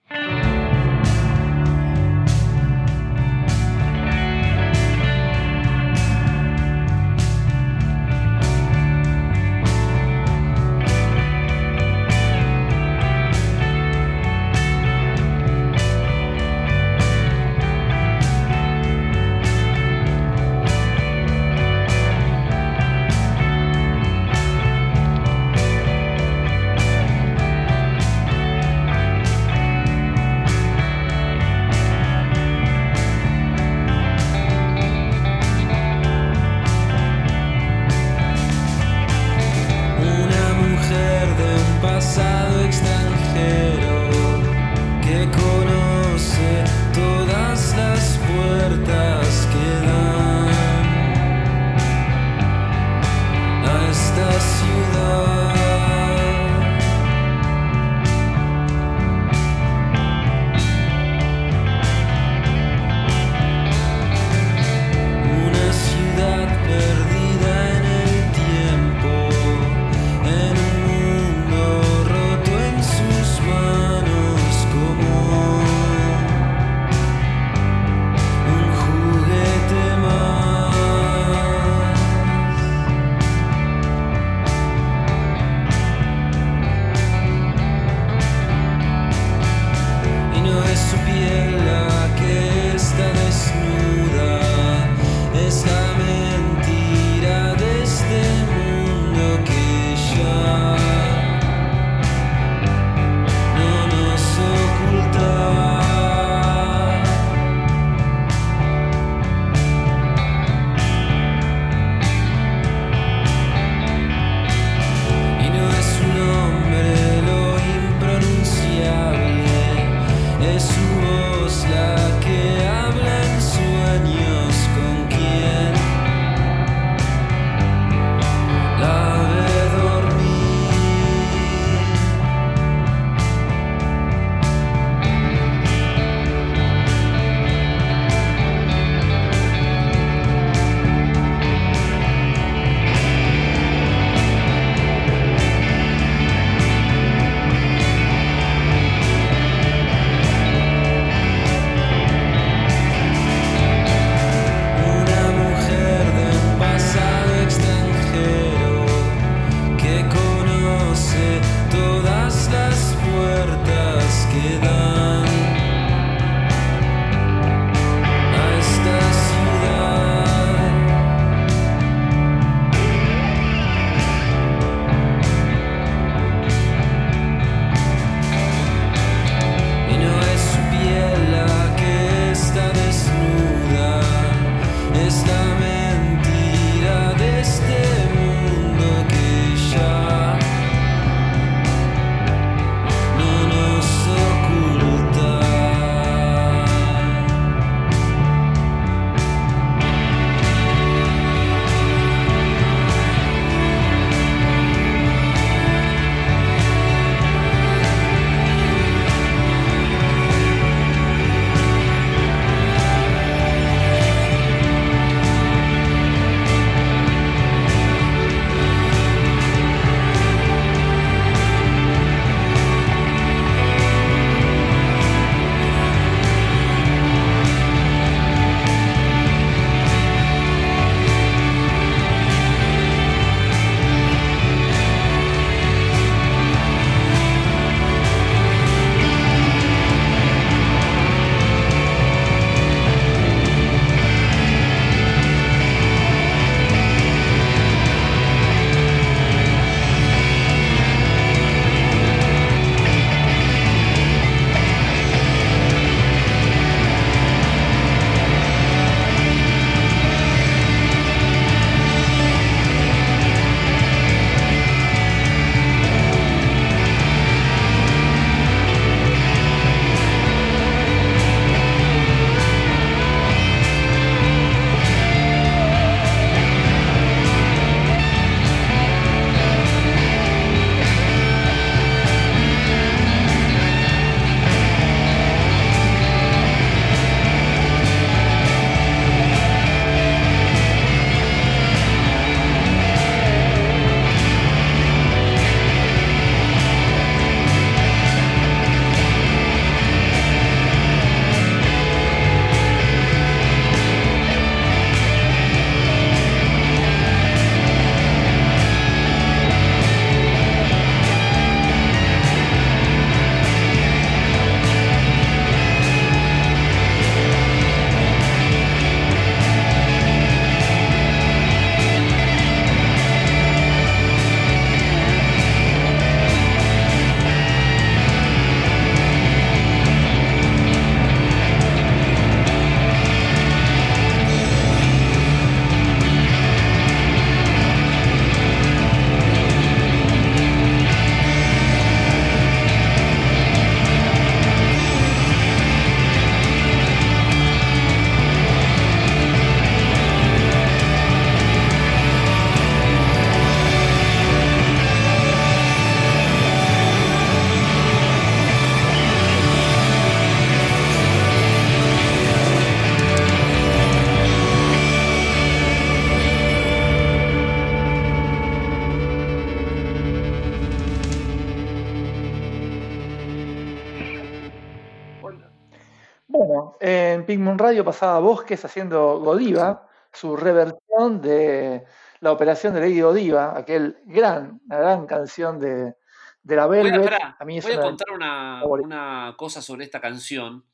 En Radio pasaba Bosques haciendo Godiva, su reversión de la operación de Lady Godiva, aquel gran, una gran canción de, de la Velvet. Voy a, a mí voy a contar una, una cosa sobre esta canción.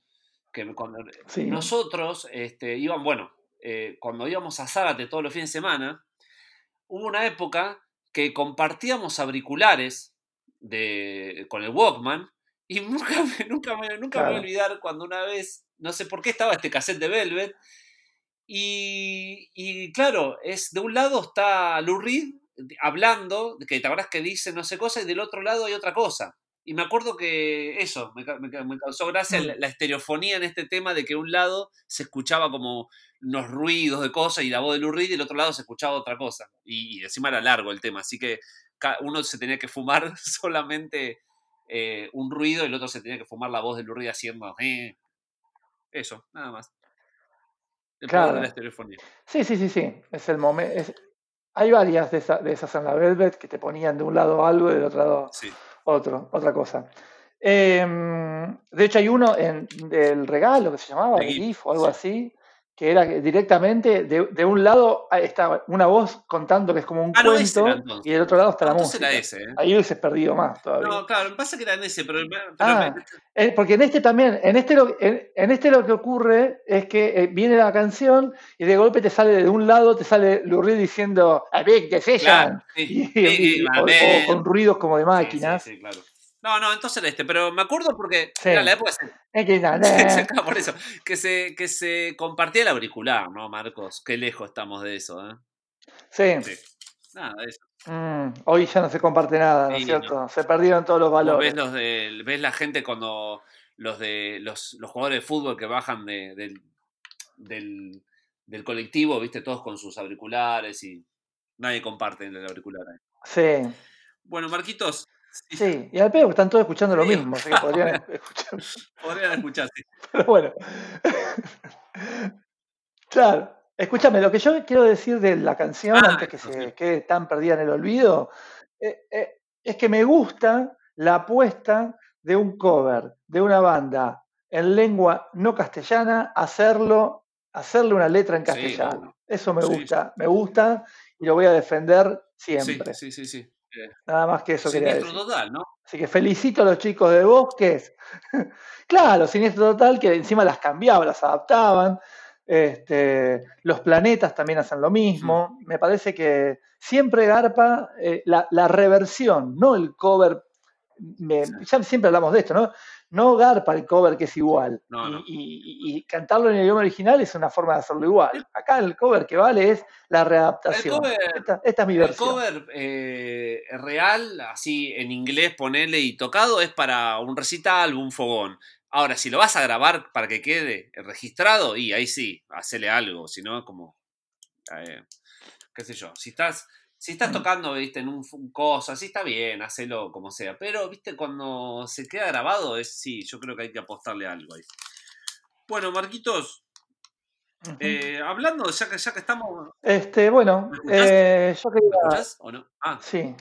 Que cuando Sí. nosotros este, iban, bueno, eh, cuando íbamos a Zárate todos los fines de semana, hubo una época que compartíamos auriculares de, con el Walkman y *laughs* nunca, me- nunca, me, nunca me voy a olvidar cuando una vez, no sé por qué estaba este cassette de Velvet y, y claro, es de un lado está Lou Reed hablando, que te acuerdas que dice no sé cosa, y del otro lado hay otra cosa. Y me acuerdo que eso, me, ca- me ca- me causó gracia Mm. la, la estereofonía en este tema de que un lado se escuchaba como unos ruidos de cosas y la voz de Lou Reed y el otro lado se escuchaba otra cosa. Y, y encima era largo el tema, así que uno se tenía que fumar *laughs* solamente eh, un ruido y el otro se tenía que fumar la voz de Lou Reed haciendo... "Eh". Eso, nada más. El poder de Claro. la. Sí, sí, sí, sí. Es el momento. Hay varias de, esa- de esas en la Velvet que te ponían de un lado algo y del otro lado Sí. otro, otra cosa. Em, de hecho, hay uno en del regalo que se llamaba, Gift, GIF o algo sí. así, que era directamente de, de un lado está una voz contando que es como un Ah, cuento y del otro lado está la música. era ese, ¿eh? Ahí hubieses perdido más todavía. No, claro, pasa que era en ese, pero, pero Ah, me- Eh, porque en este también, en este, lo, en, en este lo que ocurre es que eh, viene la canción y de golpe te sale de un lado, te sale Lou Reed diciendo a big decision claro, sí, *laughs* y, sí, y- sí, o, con ruidos como de máquinas. sí, claro. No, no, entonces este, pero me acuerdo porque Sí. era la época se, na- *laughs* por eso, que se, que se compartía el auricular, ¿no, Marcos? Qué lejos estamos de eso, ¿eh? sí. Sí. Nada de eso. Mm, hoy ya no se comparte nada, ¿no es Sí, cierto? Se perdieron todos los valores. ves los de, ves la gente cuando los de los, los jugadores de fútbol que bajan de- del, del, del colectivo, viste, todos con sus auriculares y nadie comparte el auricular. ahí. Sí, Bueno, Marquitos, sí, sí. Y al pedo están todos escuchando lo Sí, mismo, así que podrían *laughs* *laughs* escuchar. podrían escuchar, sí. *laughs* Pero bueno. Claro. Escúchame, lo que yo quiero decir de la canción, Ah, antes que se quede tan perdida en el olvido, eh, eh, es que me gusta la apuesta de un cover de una banda en lengua no castellana, hacerlo, hacerle una letra en Sí, castellano. Eso me gusta, me gusta y lo voy a defender Sí, siempre. sí, sí, sí. Nada más que eso quería Siniestro decir. total, ¿no? Así que felicito a los chicos de Bosques. *laughs* claro, Siniestro Total, que encima las cambiaban, las adaptaban. Este, los planetas también hacen lo mismo. Me parece que siempre garpa eh, la, la reversión, no el cover. Me- Sí. ya siempre hablamos de esto, ¿no? No garpa el cover que es igual. No, y, no. y- y cantarlo en el idioma original es una forma de hacerlo igual. Acá el cover que vale es la readaptación. cover- esta, esta es mi El versión. cover eh, real, así en inglés, ponerle y tocado, es para un recital, un fogón. Ahora, si lo vas a grabar para que quede registrado, y ahí sí, hacele algo, si no, como. eh, qué sé yo. Si estás, si estás Mm. tocando, viste, en un, un cosa, así está bien, hacelo como sea. Pero, viste, cuando se queda grabado, es sí, yo creo que hay que apostarle algo ahí. Bueno, Marquitos, Ujú. eh, hablando, ya que, ya que estamos. Este, bueno, ¿Me eh, yo ¿Me quería. escuchás o no? Ah, Sí.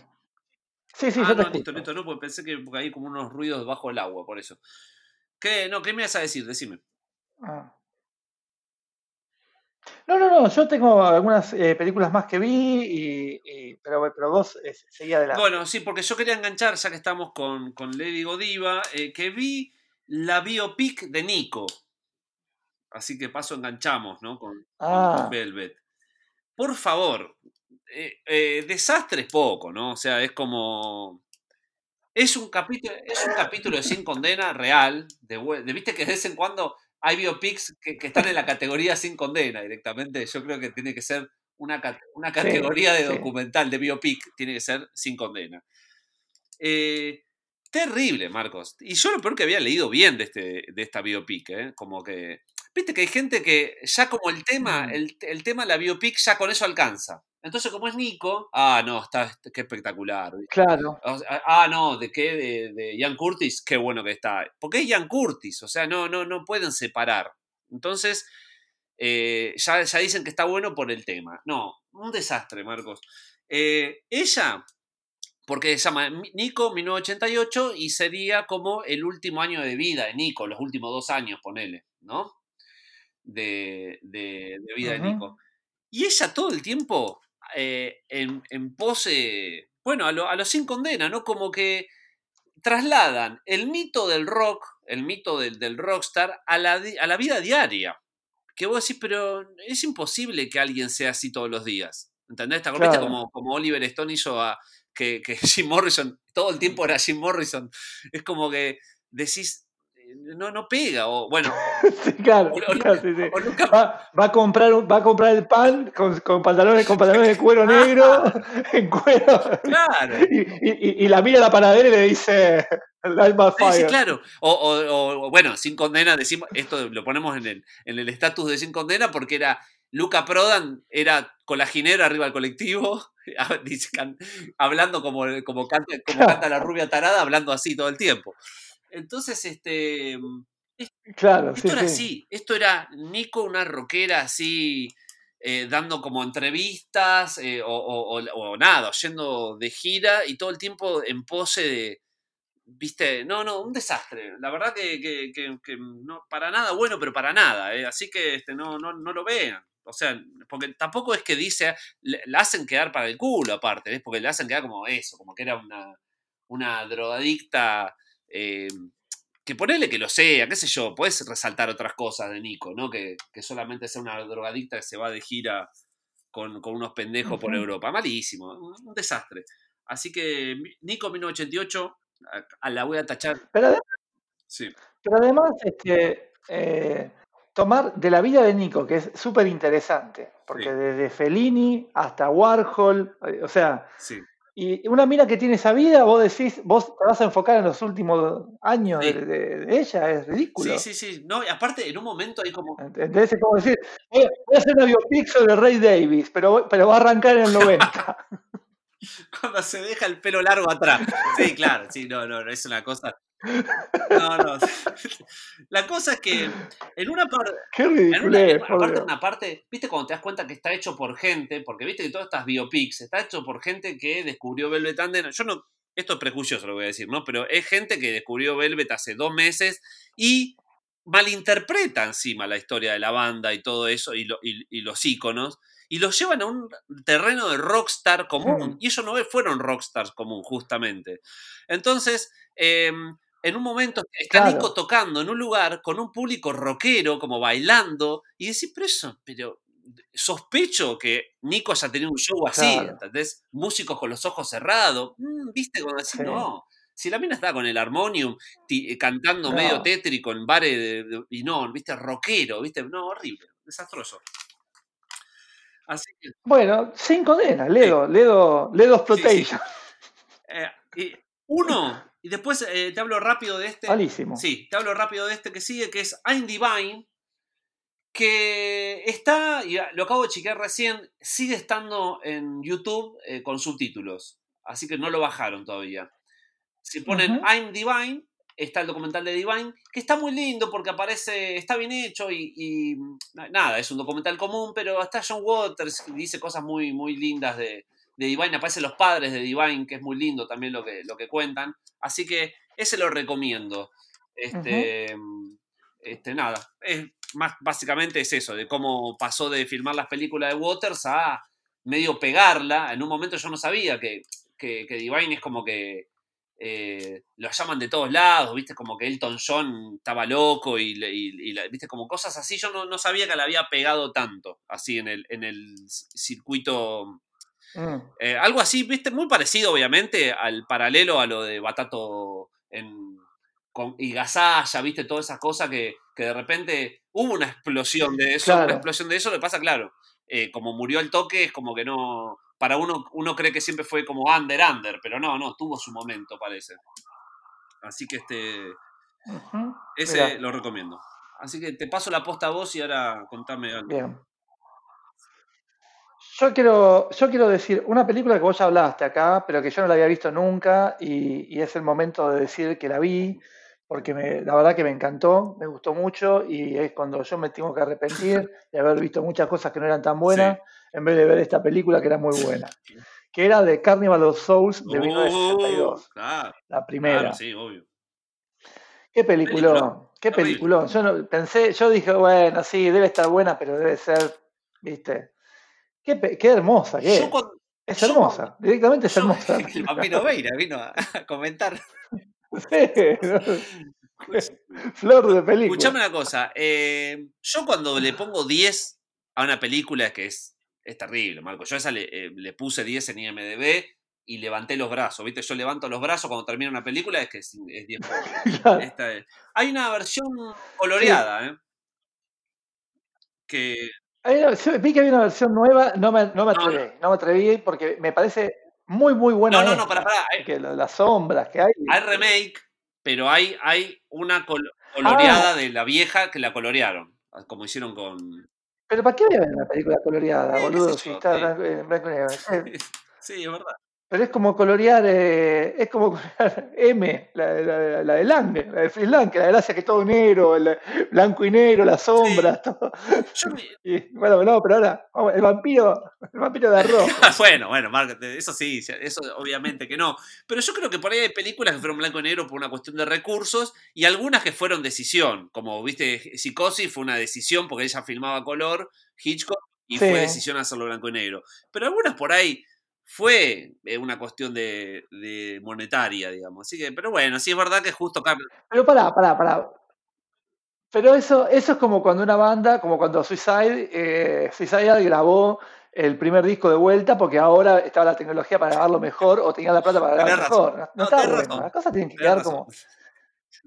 Sí, sí, ah, yo te no, listo, listo, no, porque pensé que porque hay como unos ruidos bajo el agua, por eso. ¿Qué, no, ¿qué me vas a decir? Decime. Ah. No, no, no, yo tengo algunas eh, películas más que vi, y, y- pero, pero vos eh, seguí adelante. Bueno, sí, porque yo quería enganchar, ya que estamos con, con Lady Godiva, eh, que vi la biopic de Nico. Así que paso enganchamos, ¿no? Con, Ah. con Velvet. Por favor, eh, desastre es poco, ¿no? O sea, es como... Es un capítulo, es un capítulo de Sin Condena real. De- Viste que de vez en cuando hay biopics que, que están en la categoría Sin Condena directamente. Yo creo que tiene que ser una, una categoría de sí. documental, de biopic, tiene que ser Sin Condena. Eh, terrible, Marcos. Y yo lo peor que había leído bien de, este, de esta biopic, ¿eh? Como que... Viste que hay gente que ya como el tema, Mm. el, el tema la biopic ya con eso alcanza. Entonces como es Nico, ah, no, está, qué espectacular. Claro, ah, no, ¿de qué? De, de Ian Curtis, qué bueno que está. Porque es Ian Curtis, o sea, no, no, no pueden separar. Entonces, eh, ya, ya dicen que está bueno por el tema. No, un desastre, Marcos. Eh, ella, porque se llama Nico 1988 y sería como el último año de vida de Nico, los últimos dos años, ponele, ¿no? De, vida de Nico. Y ella todo el tiempo eh, en, pose, bueno, a lo, sin condena, ¿no? Como que trasladan el mito del rock, el mito del, rockstar, a la, a la vida diaria. Que vos decís, pero es imposible que alguien sea así todos los días. ¿Entendés? ¿Te como, como Oliver Stone hizo a que, que *laughs* Jim Morrison, todo el tiempo era Jim Morrison? Es como que decís, no, no pega. O bueno. *laughs* sí, claro. va, a comprar, va a comprar el pan con, pantalones, con pantalones de cuero negro, *laughs* en cuero. Claro. Y, la mira a la panadera y le dice. Sí, claro. O, bueno, sin condena, decimos, esto lo ponemos en el estatus de sin condena porque era Luca Prodan era colaginero arriba del colectivo, *laughs* hablando como, como, canta, como canta la rubia tarada, hablando así todo el tiempo. Entonces, este. Mm, claro, esto era así. Esto era Nico, una rockera así, eh, dando como entrevistas eh, o, nada, yendo de gira y todo el tiempo en pose de. Viste, no, no, un desastre. La verdad que, no, para nada bueno, pero para nada. Eh, así que este, no, no, no lo vean. O sea, porque tampoco es que dice, la hacen quedar para el culo aparte, es porque le hacen quedar como eso, como que era una, una drogadicta eh, que ponele que lo sea, qué sé yo, puedes resaltar otras cosas de Nico, ¿no? Que, solamente sea una drogadicta que se va de gira con, unos pendejos por Europa. Malísimo, un, desastre. Así que Nico 1988, a, la voy a tachar. Pero además, sí. pero además este, eh, tomar de la vida de Nico, que es súper interesante, porque desde Fellini hasta Warhol, eh, o sea, sí. Y una mina que tiene esa vida, vos decís, vos te vas a enfocar en los últimos años de, ella, es ridículo. Sí, sí, sí. No, y aparte, en un momento hay como. Entonces, como decir, voy a, hacer una biopic sobre Ray Davis, pero, pero va a arrancar en el 90. *laughs* Cuando se deja el pelo largo atrás. Sí, claro, sí, no, no, no es una cosa. No, no. *laughs* La cosa es que en una parte. Qué ridículo. En una, parte, viste cuando te das cuenta que está hecho por gente, porque viste que todas estas biopics está hecho por gente que descubrió Velvet Under. Yo no. Esto es prejuicioso lo voy a decir, ¿no? Pero es gente que descubrió Velvet hace dos meses y malinterpreta encima la historia de la banda y todo eso y, y, los íconos y los llevan a un terreno de rockstar común. Y ellos no fueron rockstars común, justamente. Entonces, em, en un momento está Nico tocando en un lugar con un público rockero, como bailando, y decís, pero eso, pero sospecho que Nico haya tenido un show así, ¿entendés? Músicos con los ojos cerrados, mm, ¿viste? Cuando decís, no. Si la mina está con el armonium eh, cantando medio tétrico en bares y no, viste, rockero, viste, no, horrible, desastroso. Así que, bueno, sin condena, Ledo, Ledo, Ledo Exploitation. Eh, y uno, y después eh, te hablo rápido de este. Malísimo. Sí, te hablo rápido de este que sigue, que es I'm Divine, que está, y lo acabo de chequear recién, sigue estando en YouTube eh, con subtítulos. Así que no lo bajaron todavía. Si ponen I'm Divine, está el documental de Divine, que está muy lindo porque aparece, está bien hecho y, nada, es un documental común, pero está John Waters y dice cosas muy, muy lindas de, de Divine, aparecen los padres de Divine, que es muy lindo también lo que, lo que cuentan. Así que ese lo recomiendo. Este, este, nada, es más básicamente es eso, de cómo pasó de filmar las películas de Waters a medio pegarla. En un momento yo no sabía que, que, Divine es como que eh, lo llaman de todos lados, viste, como que Elton John estaba loco y, viste, como cosas así. Yo no, no, sabía que la había pegado tanto, así en el, en el circuito Mm. Eh, algo así, viste, muy parecido, obviamente, al paralelo a lo de Batato en, con, y Gasalla, viste, todas esas cosas que, de repente hubo una explosión de eso, una explosión de eso, le pasa, claro, eh, como murió el toque, es como que no, para uno, uno cree que siempre fue como under, under, pero no, no, tuvo su momento, parece. Así que este, ese lo recomiendo. Así que te paso la posta a vos y ahora contame algo. Bien. Yo quiero, yo quiero decir una película que vos ya hablaste acá, pero que yo no la había visto nunca y, es el momento de decir que la vi, porque la verdad que me encantó, me gustó mucho y es cuando yo me tengo que arrepentir de haber visto muchas cosas que no eran tan buenas en vez de ver esta película que era muy buena, que era de Carnival of Souls de 1962, la primera. sí, obvio. Qué película. Qué peliculón. Yo no, pensé, yo dije, bueno, sí, debe estar buena, pero debe ser, viste. Qué, qué hermosa que es. es hermosa, directamente es hermosa. *laughs* El vampiro Veira vino a, comentar. *laughs* *laughs* Flor de película. Escuchame una cosa. Eh, yo cuando le pongo 10 a una película que es, es terrible, Marco. Yo a esa le, eh, le puse 10 en IMDB y levanté los brazos, ¿viste? Yo levanto los brazos cuando termina una película, es que es, 10 Hay una versión coloreada, ¿eh? Que... vi que había una versión nueva, no me, no me atreví, no, me atreví porque me parece muy, muy buena. No, no, no, para, para. Que las sombras que hay. Hay remake, pero hay, hay una coloreada ah. de la vieja que la colorearon, como hicieron con... Pero ¿para qué voy a ver una película coloreada, boludo? Si está en blanco y negro. *laughs* Sí, es verdad. Pero es como colorear, eh, es como colorear M, la, la, la de Lang, la de Frisland, que la gracia que todo negro, el blanco y negro, las sombras, todo. *laughs* bueno, no, pero ahora, vamos, el vampiro, el vampiro de arroz. *laughs* bueno, bueno, eso sí, eso obviamente que no. Pero yo creo que por ahí hay películas que fueron blanco y negro por una cuestión de recursos y algunas que fueron decisión, como viste, Psicosis fue una decisión porque ella filmaba color, Hitchcock, y fue decisión hacerlo blanco y negro. Pero algunas por ahí fue eh, una cuestión de, monetaria, digamos. Así que, pero bueno, sí es verdad que justo Pero pará, pará, pará. Pero eso, eso es como cuando una banda, como cuando Suicide, eh, Suicide grabó el primer disco de vuelta porque ahora estaba la tecnología para grabarlo mejor o tenía la plata para grabarlo mejor. No, está bueno. Las cosas tienen que quedar como.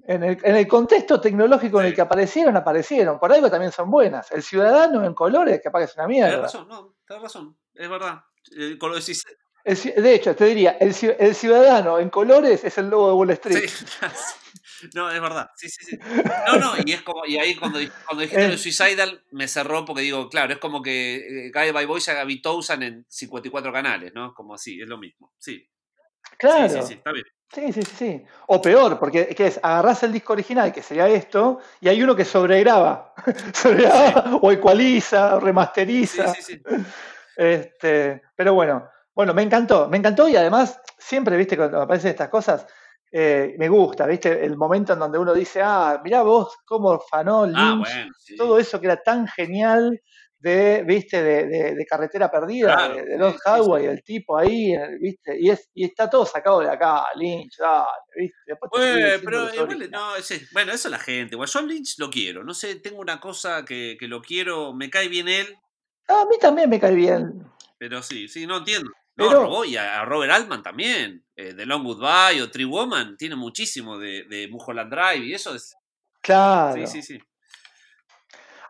En el, en el, contexto tecnológico en el que aparecieron, aparecieron. Por algo también son buenas. El ciudadano en colores, que es una mierda. Tienes razón, no, tienes razón, es verdad. Eh, de hecho, te diría, el, ciudadano en colores es el logo de Wall Street. *laughs* no, es verdad. Sí, sí, sí. No, no, y es como, y ahí cuando, cuando dijiste *laughs* eh. Suicidal me cerró porque digo, claro, es como que Guy by Boys haga Touzan en 54 canales, ¿no? Como así, es lo mismo. Sí. Claro. Sí, sí, sí, está bien. Sí, sí, sí. O peor, porque ¿qué es? Agarrás el disco original, que sería esto, y hay uno que sobregraba. *laughs* sobregraba o ecualiza, o remasteriza. Sí, sí, sí. Este, pero bueno, bueno, me encantó, me encantó y además siempre, viste, cuando aparecen estas cosas, eh, me gusta, viste, el momento en donde uno dice, ah, mirá vos cómo fanó ah, Lynch, todo eso que era tan genial de, viste, de, carretera perdida, de, Los Highway, el tipo ahí, viste, y, es, y está todo sacado de acá, Lynch, dale, viste. pero no, bueno, eso es la gente, yo Lynch lo quiero, no sé, tengo una cosa que, que lo quiero, me cae bien él, a mí también me cae bien. Pero sí, sí, no entiendo. No, y a, Robert Altman también. Eh, The Long Goodbye o Tree Woman tiene muchísimo de, de Mulholland Drive y eso es. Claro. Sí, sí, sí.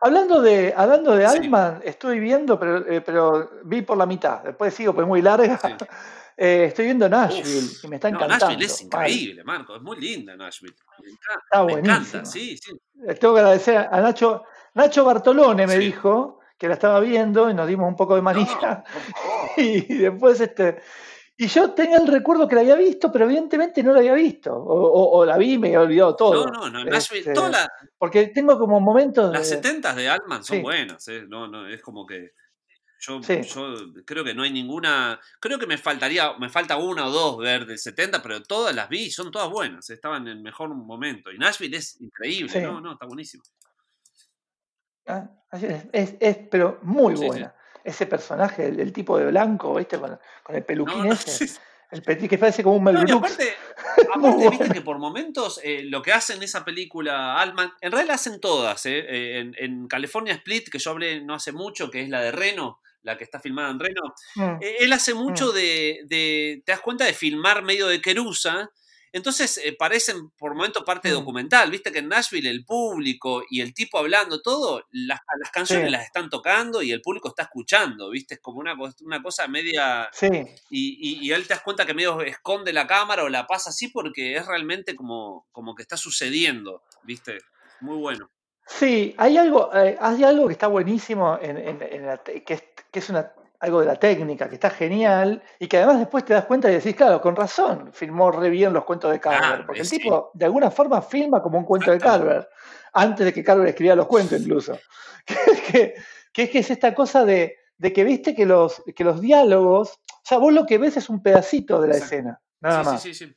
Hablando de, hablando de Altman, estoy viendo, pero, eh, pero vi por la mitad. Después sigo, pues muy larga. *laughs* Eh, estoy viendo Nashville y me está encantando. Nashville es increíble, Marco. Es muy linda Nashville. Me encanta. Está me encanta, sí, sí. Tengo que agradecer a Nacho. Nacho Bartolone me dijo que la estaba viendo y nos dimos un poco de manija. *laughs* y después, este. Y yo tenía el recuerdo que la había visto, pero evidentemente no la había visto. O, la vi y me había olvidado todo. No, no, no. Este, toda porque tengo como momentos. Las 70 de Altman son buenas, ¿eh? No, no, es como que. Yo, yo, creo que no hay ninguna. Creo que me faltaría, me falta una o dos ver del 70, pero todas las vi, son todas buenas, estaban en el mejor momento. Y Nashville es increíble, no, no, está buenísimo. Ah, es, es, pero muy buena. Ese personaje, el, tipo de blanco, ¿viste? Con, el peluquín *laughs* ese. El petit que parece como un Mel *laughs* aparte, viste que por momentos eh, lo que hacen esa película Altman, en realidad hacen todas. Eh, eh, en, California Split, que yo hablé no hace mucho, que es la de Reno, la que está filmada en Reno, mm. él hace mucho mm. de, de, Te das cuenta de filmar medio de querusa entonces eh, parecen por momentos parte mm. documental, viste que en Nashville el público y el tipo hablando, todo, las, las canciones las están tocando y el público está escuchando, viste, es como una, una cosa media... Sí. Y, y, él te das cuenta que medio esconde la cámara o la pasa así porque es realmente como, como que está sucediendo, viste, muy bueno. Sí, hay algo, eh, hay algo que está buenísimo en, en, que, que es una algo de la técnica, que está genial, y que además después te das cuenta y decís, claro, con razón, filmó re bien los cuentos de Carver, porque el tipo de alguna forma filma como un cuento de Carver, antes de que Carver escribiera los cuentos incluso. *laughs* que, es que es esta cosa de, que viste que los, que los diálogos, o sea, vos lo que ves es un pedacito de la escena, nada más. Sí, sí, sí.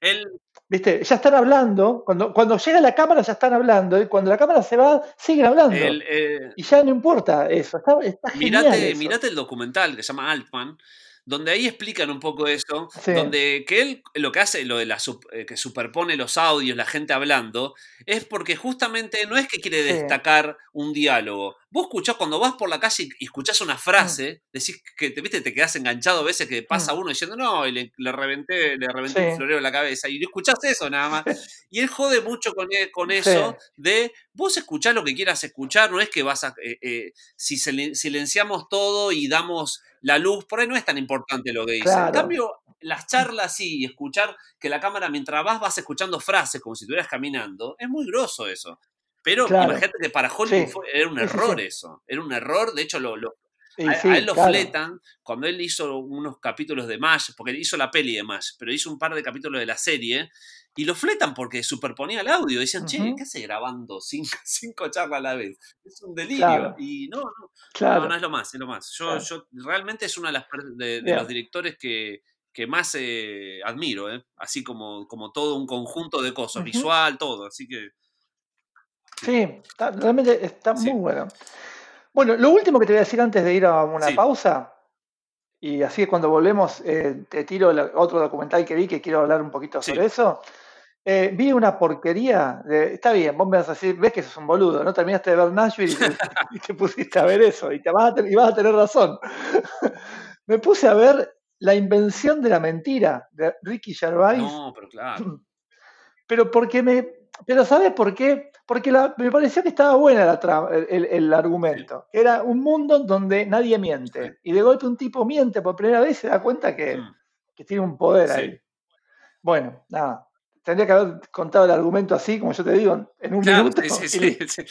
Él, ¿Viste? Ya están hablando. Cuando, cuando llega la cámara ya están hablando. Y cuando la cámara se va, siguen hablando. El, y ya no importa eso. Está, está mirate, eso. mirate el documental que se llama Altman, donde ahí explican un poco eso, donde que él lo que hace, lo de la eh, que superpone los audios, la gente hablando, es porque justamente no es que quiere destacar un diálogo. Vos escuchás, cuando vas por la calle y escuchás una mm. frase, decís que te, ¿viste? te quedás enganchado a veces que pasa mm. uno diciendo, no, y le, reventé, le reventé un florero en la cabeza, y escuchás eso nada más. *laughs* Y él jode mucho con, e, con eso de, vos escuchás lo que quieras escuchar, no es que vas a, eh, eh, si silenciamos todo y damos la luz, por ahí no es tan importante lo que dice. En cambio, las charlas sí, escuchar que la cámara mientras vas vas escuchando frases como si estuvieras caminando, es muy groso eso. Pero imagínate que para Hollywood era un error eso, era un error, de hecho lo, a, él lo fletan cuando él hizo unos capítulos de MASH, porque hizo la peli de MASH, pero hizo un par de capítulos de la serie, y lo fletan porque superponía el audio. Decían, che, ¿qué hace grabando cinco, *laughs* cinco, charlas a la vez? Es un delirio. Y no, no, no, es lo más, es lo más. Yo, yo realmente es uno de, las, de, los directores que, que más eh, admiro, ¿eh? así como, como todo un conjunto de cosas, visual, todo. Así que. Sí, realmente está muy bueno. Bueno, lo último que te voy a decir antes de ir a una pausa, y así cuando volvemos eh, te tiro otro documental que vi que quiero hablar un poquito sobre eso. Eh, vi una porquería. De, está bien, vos me vas a decir, ves que sos un boludo, ¿no? Terminaste de ver Nashville y te, *laughs* pusiste a ver eso, y, te vas, a, y vas a tener razón. *laughs* me puse a ver La invención de la mentira de Ricky Gervais. No, pero claro. *clears throat* Pero porque me. Pero ¿sabes por qué? Porque me pareció que estaba buena la el, argumento. Era un mundo donde nadie miente. Y de golpe un tipo miente por primera vez y se da cuenta que, mm. que tiene un poder ahí. Bueno, nada tendría que haber contado el argumento así, como yo te digo, en un minuto. Sí, sí, *laughs* sí,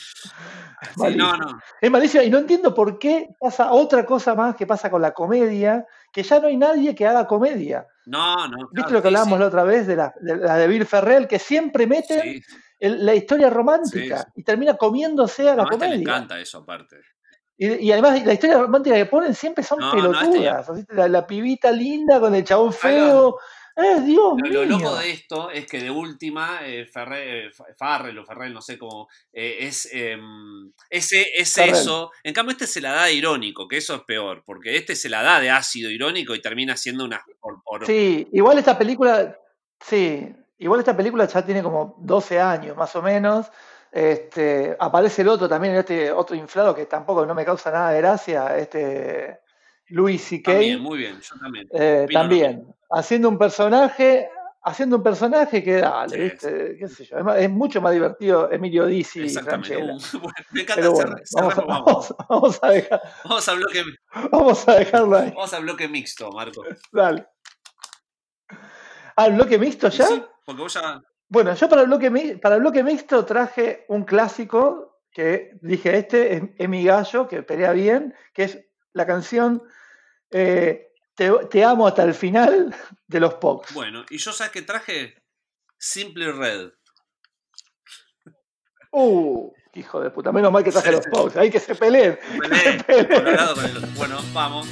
no, no. Es malísima y no entiendo por qué pasa otra cosa más que pasa con la comedia, que ya no hay nadie que haga comedia. No, no. ¿Viste lo que hablábamos la otra vez de la de, Bill Ferrell, que siempre mete la historia romántica y termina comiéndose a la comedia? me encanta eso aparte. Y, además la historia romántica que ponen siempre son pelotudas. la, la, pibita linda con el chabón feo. ¡Eh, Dios lo, loco de esto es que de última, eh, eh Farrell o Ferrell, no sé cómo, eh, es, em, ese, es eso. En cambio, este se la da de irónico, que eso es peor, porque este se la da de ácido irónico y termina siendo una. Sí, igual esta película, sí, igual esta película ya tiene como 12 años más o menos. Este, aparece el otro también, este otro inflado que tampoco no me causa nada de gracia, este Louis C.K. También, muy bien, yo también. Eh, también, haciendo un personaje, haciendo un personaje que dale, ¿viste? ¿Qué sé yo? Es, mucho más divertido Emilio Dizzi y Franchella. *laughs* me encanta bueno, vamos, a, *laughs* vamos, vamos, a dejar, vamos a bloque Vamos a dejarlo ahí. Vamos a bloque mixto, Marco. Dale. ¿Al bloque mixto ya? Sí, porque vos ya... Bueno, yo para el bloque, para el bloque mixto traje un clásico que dije, este es, es mi gallo, que pelea bien, que es la canción eh, te, amo hasta el final de los Pox. Bueno, y yo sabes que traje Simply Red. Uh, hijo de puta, menos mal que traje los Pox, hay que se peleen. *laughs* Bueno, vamos.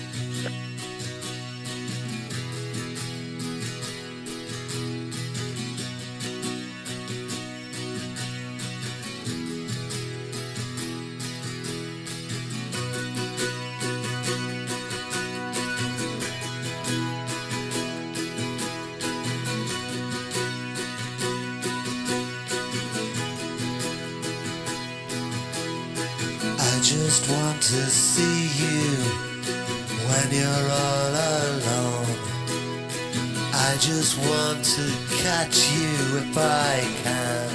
If I can.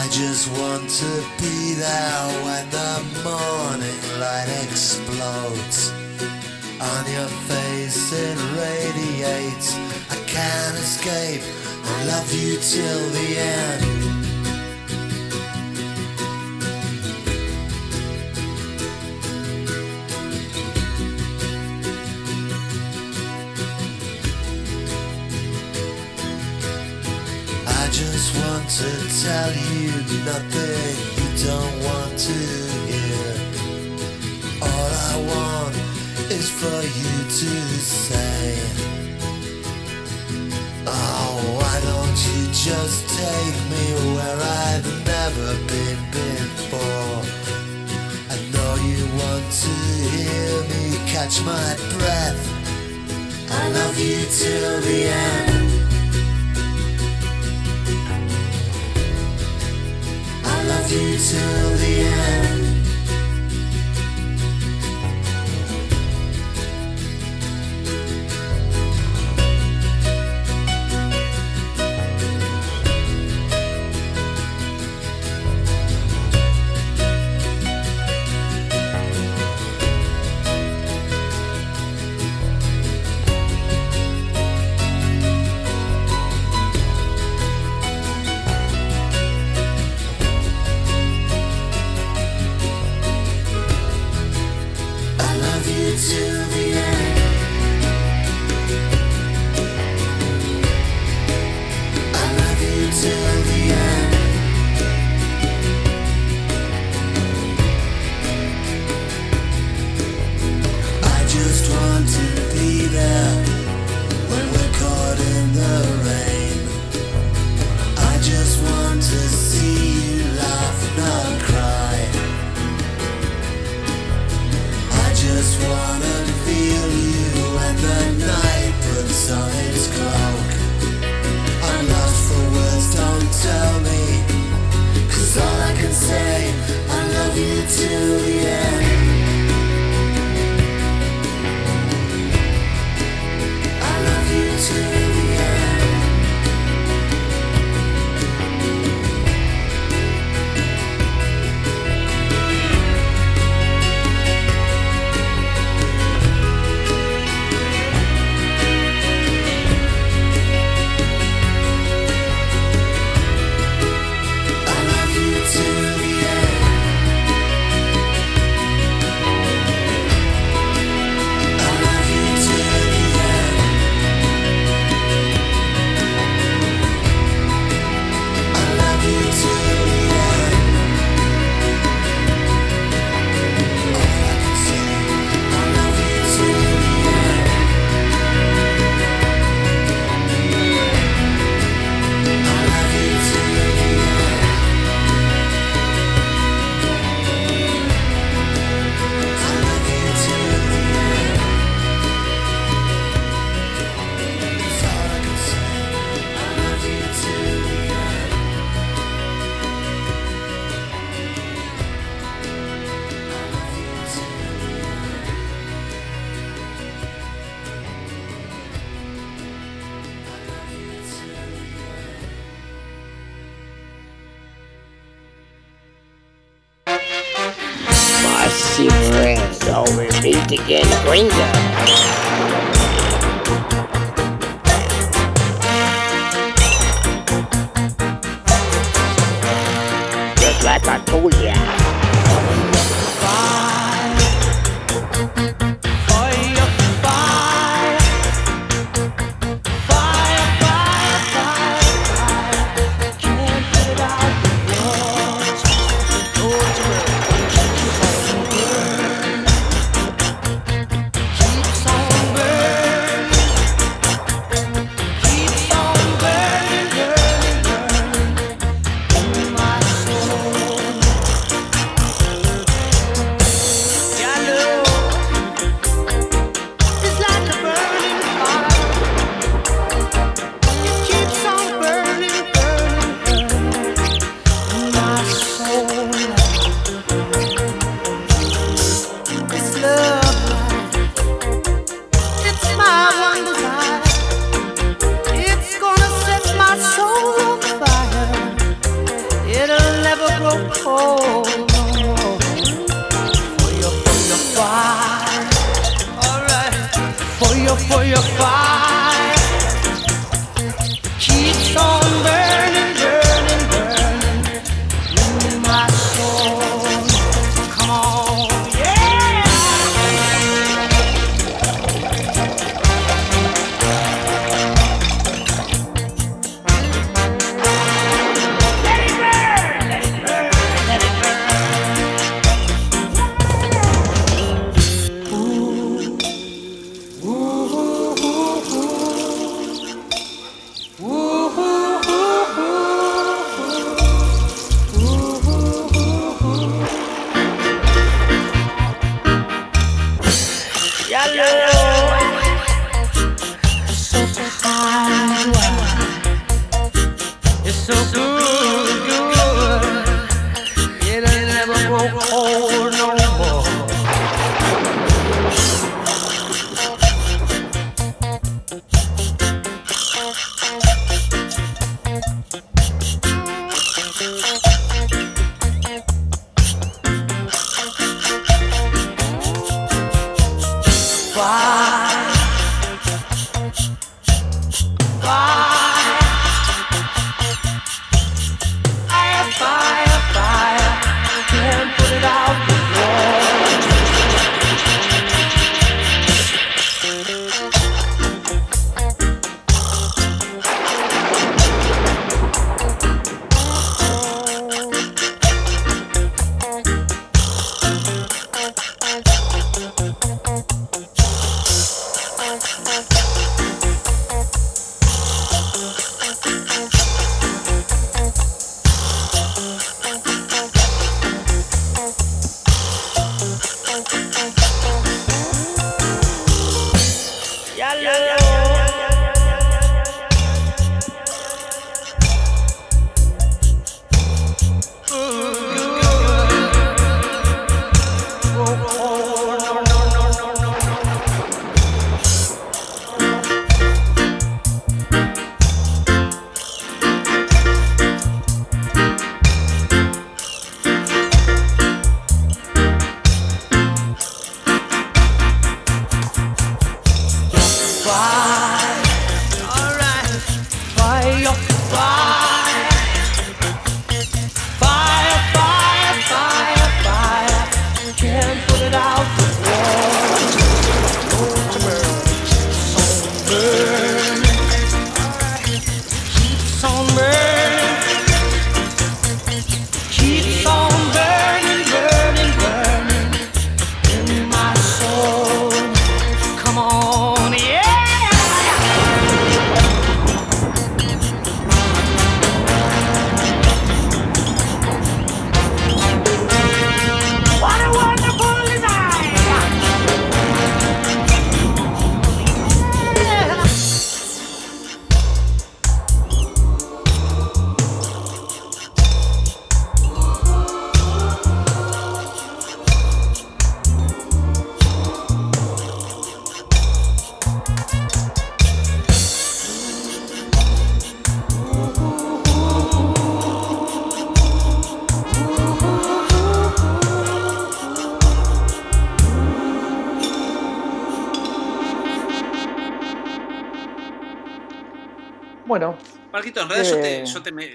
I just want to be there when the morning light explodes. On your face it radiates. I can't escape. I love you till the end. to tell you nothing you don't want to hear. All I want is for you to say, Oh, why don't you just take me where I've never been before? I know you want to hear me catch my breath. I love you till the end. Until till the end.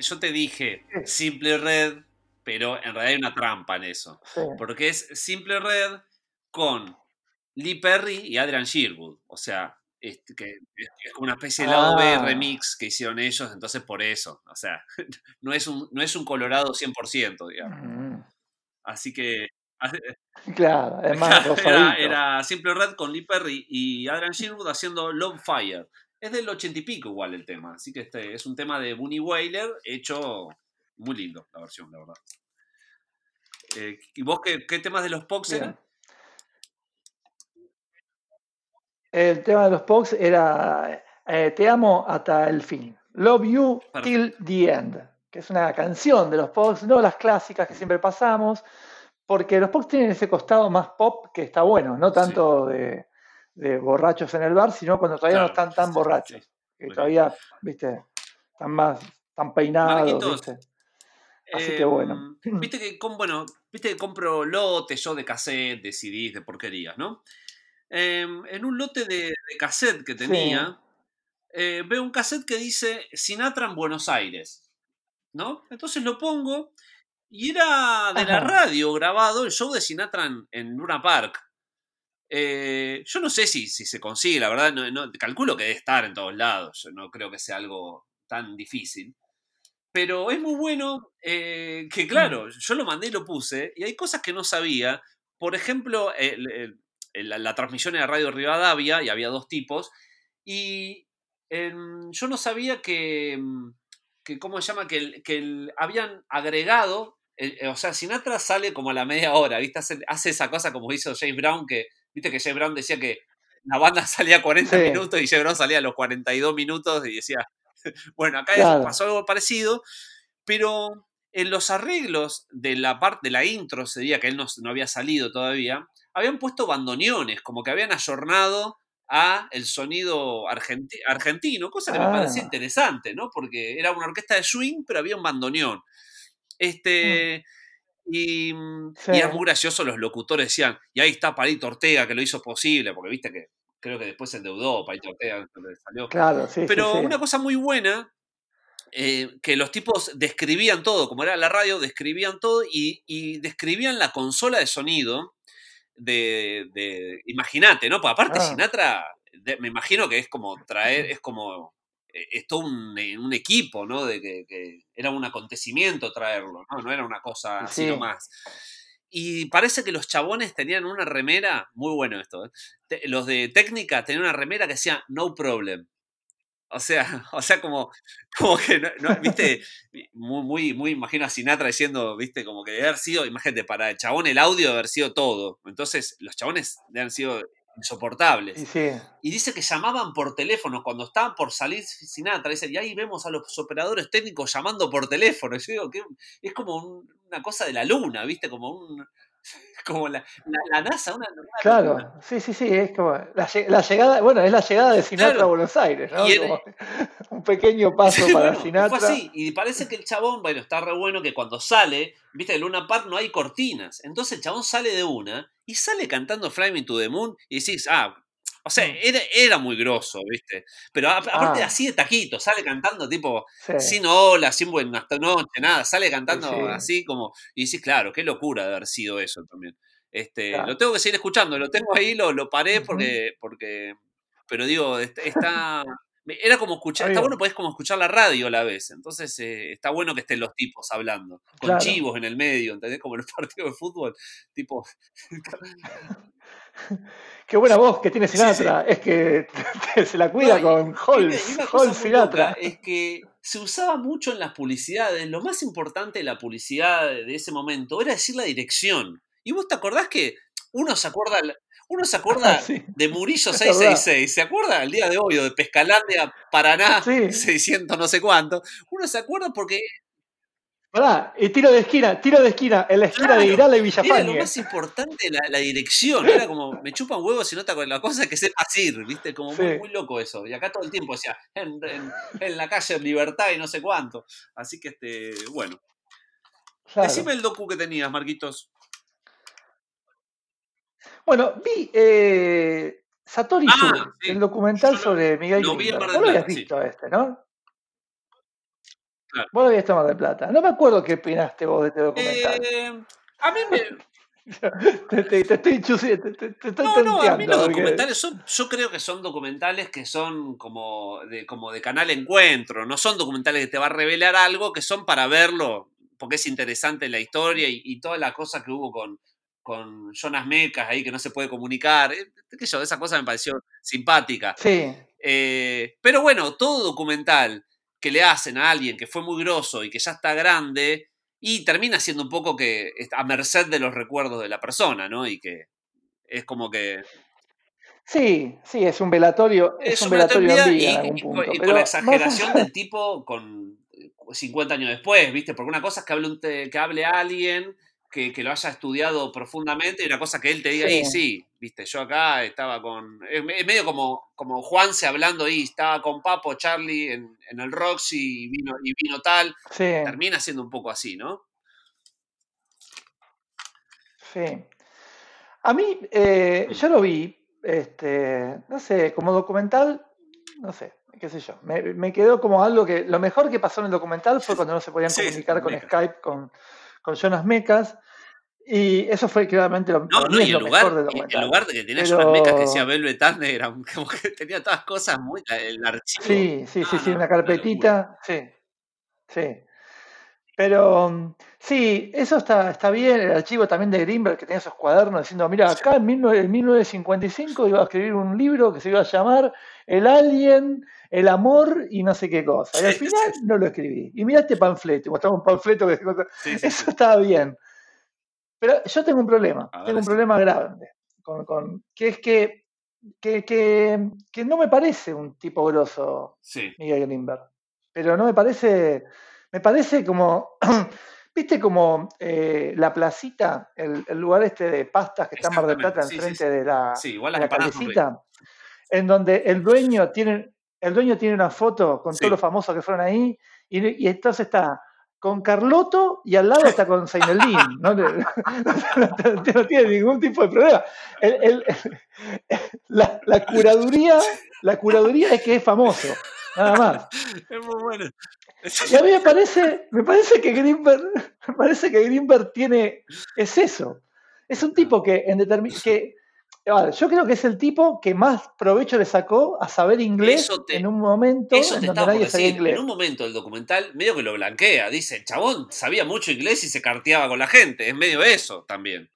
Yo te, dije Simple Red, pero en realidad hay una trampa en eso. Porque es Simple Red con Lee Perry y Adrian Sherwood. O sea, es, que, es como una especie de lado B ah. remix que hicieron ellos, entonces por eso. O sea, *laughs* no es un, no es un Colorado 100%, digamos. Mm. Así que. *laughs* Claro, además *laughs* era, era, Simple Red con Lee Perry y Adrian Sherwood haciendo Love Fire. Es del ochenta y pico igual el tema, así que este es un tema de Bunny Wailer hecho muy lindo la versión, la verdad. Eh, ¿Y vos qué, temas de los Pox eran? El tema de los Pox era eh, Te amo hasta el fin. Love You Till the End, que es una canción de los Pox, no las clásicas que siempre pasamos, porque los Pox tienen ese costado más pop que está bueno, no tanto de de borrachos en el bar, sino cuando todavía no están tan borrachos. Que todavía, viste, están más, están peinados, Así que bueno. Em, viste que, bueno, viste que compro lotes yo de cassette, de CDs, de porquerías, ¿no? Em, en un lote de, cassette que tenía, eh, veo un cassette que dice Sinatra en Buenos Aires, ¿no? Entonces lo pongo y era de la radio grabado el show de Sinatra en, en Luna Park. Eh, yo no sé si, si, se consigue, la verdad, no, calculo que debe estar en todos lados, no creo que sea algo tan difícil. Pero es muy bueno eh, que, claro, yo lo mandé y lo puse, y hay cosas que no sabía. Por ejemplo, la, transmisión era Radio Rivadavia, y había dos tipos, y yo no sabía que, que ¿cómo se llama? Que, que habían agregado, eh, o sea, Sinatra sale como a la media hora, ¿viste? hace esa cosa como hizo James Brown, que Viste que Jay Brown decía que la banda *laughs* salía a 40 minutos y Jay Brown salía a los 42 minutos y decía, *laughs* bueno, acá pasó algo parecido, pero en los arreglos de la parte de la intro, sería que él no, no había salido todavía, habían puesto bandoneones, como que habían ayornado a el sonido argentino, cosa que me parecía ah. interesante, ¿no? Porque era una orquesta de swing, pero había un bandoneón. Este, mm. Y, mm, es muy gracioso, los locutores decían, y ahí está Palito Ortega que lo hizo posible, porque viste que creo que después se endeudó Palito Ortega salió. Claro, sí, Pero una cosa muy buena, eh, que los tipos describían todo, como era la radio, describían todo y, describían la consola de sonido de, de imagínate, ¿no? Porque aparte ah. Sinatra, me imagino que es como traer, *laughs* es como es todo eh, un, equipo, ¿no? De que, era un acontecimiento traerlo, ¿no? No era una cosa así nomás. y parece que los chabones tenían una remera, muy bueno esto, ¿eh? los de técnica tenían una remera que decía no problem. O sea, *laughs* o sea, como, como que, no, viste, muy, muy, muy, imagino a Sinatra diciendo, viste, como que debe haber sido, imagínate, para el chabón el audio debe haber sido todo. Entonces, los chabones deben haber sido insoportables. Y dice que llamaban por teléfono cuando estaban por salir Sinatra. Dice, y ahí vemos a los operadores técnicos llamando por teléfono. Yo digo que es como una cosa de la luna, ¿viste? Como un, *laughs* como la, la, NASA, una, Claro, sí, sí, sí, es como la, llegada, bueno, es la llegada de Sinatra a Buenos Aires, ¿no? *laughs* un pequeño *laughs* paso para Sinatra. Fue así, y parece que el chabón, bueno, está re bueno que cuando sale, viste, en Luna Park no hay cortinas, entonces el chabón sale de una y sale cantando Flying to the Moon y decís, ah, o sea, mm. era, muy grosso, ¿viste? Pero aparte ah. así de taquito, sale cantando tipo sin hola, sin buena noche, nada, sale cantando así como. Y decís, claro, qué locura de haber sido eso también. Este, Lo tengo que seguir escuchando, lo tengo ahí, lo, lo paré porque, porque. Pero digo, está. Era como escuchar, está bueno, podés como escuchar la radio a la vez. Entonces eh, está bueno que estén los tipos hablando, con chivos en el medio, ¿entendés? Como en el *laughs* partido de fútbol, tipo. *laughs* *laughs* *laughs* Qué buena voz que tiene Sinatra. Es que *laughs* se la cuida con Holmes. Holmes Sinatra. Es que se usaba mucho en las publicidades. Lo más importante de la publicidad de ese momento era decir la dirección. Y vos te acordás que uno se acuerda, uno se acuerda *laughs* de Murillo 666, ¿se acuerda el día de hoy? O de Pescalandia, Paraná, 600 no sé cuánto. Uno se acuerda porque y tiro de esquina, tiro de esquina, en la esquina de Irala y Villafañe. Era lo más importante la, dirección, era como, me chupan huevos si nota con la cosa que sepa ir, ¿viste? Como muy, loco eso. Y acá todo el tiempo decía, en, la calle Libertad y no sé cuánto. Así que, este, bueno. Decime el docu que tenías, Marquitos. Bueno, vi eh, Satori ah, el documental sobre Miguel Lo vi en lo habías visto este, ¿no? Vos lo viste Mar de Plata. No me acuerdo qué opinaste vos de este documental. Eh, a mí me. *laughs* te, te, te, estoy te, estoy No, no, a mí los documentales son, yo creo que son documentales que son como de, como de canal encuentro, no son documentales que te va a revelar algo, que son para verlo, porque es interesante la historia y, toda la cosa que hubo con, con Jonas Mecas ahí que no se puede comunicar. Eh, yo, esa cosa me pareció simpática. Sí. Eh, pero bueno, todo documental que le hacen a alguien que fue muy grosso y que ya está grande y termina siendo un poco que a merced de los recuerdos de la persona, ¿no? Y que es como que... Sí, sí, es un velatorio, es, un velatorio en vida, y, con la exageración del tipo con 50 años después, ¿viste? Porque una cosa es que hable, que hable alguien que, lo haya estudiado profundamente y una cosa que él te diga, sí. sí, viste, yo acá estaba con. Es medio como, como Juanse hablando ahí, estaba con Papo, Charlie en, el Roxy y vino, y vino tal. Termina siendo un poco así, ¿no? Sí. A mí, eh, yo lo vi, este, no sé, como documental, no sé, qué sé yo. Me, quedó como algo que. Lo mejor que pasó en el documental fue *laughs* cuando no se podían comunicar con Skype, con con Jonas Mecas. Y eso fue claramente lo, no, no, y el lugar, mejor El lugar que tenía Jonas Mecas que decía Velvet era *laughs* como que tenía todas cosas muy. El archivo. Sí, sí, sí, sí, una carpetita. sí, sí. Pero sí, eso está, está bien. El archivo también de Greenberg que tenía esos cuadernos diciendo: Mira, acá en, 1955 iba a escribir un libro que se iba a llamar El Alien el amor y no sé qué cosa. Y al final no lo escribí. Y mira este panfleto, mostramos un panfleto que eso estaba bien. Pero yo tengo un problema, tengo un problema grande, con, que es que, que, no me parece un tipo grosso Miguel Greenberg. Pero no me parece, me parece como, *clears throat* viste como eh, la placita, el, lugar este de pastas que está en Mar del Plata enfrente de la, igual la en donde el dueño tiene, el dueño tiene una foto con todos los famosos que fueron ahí, y, entonces está con Carlotto y al lado está con Zaineldin. *laughs* ¿no? No, tiene ningún tipo de problema. la, curaduría, la curaduría es que es famoso, nada más. Es muy bueno. Y a mí me parece, me parece que Greenberg, me parece que Greenberg tiene, es eso. Es un tipo que en que yo creo que es el tipo que más provecho le sacó a saber inglés en un momento eso en donde nadie sabía inglés. En un momento el documental medio que lo blanquea. Dice, el chabón sabía mucho inglés y se carteaba con la gente. Es medio eso también.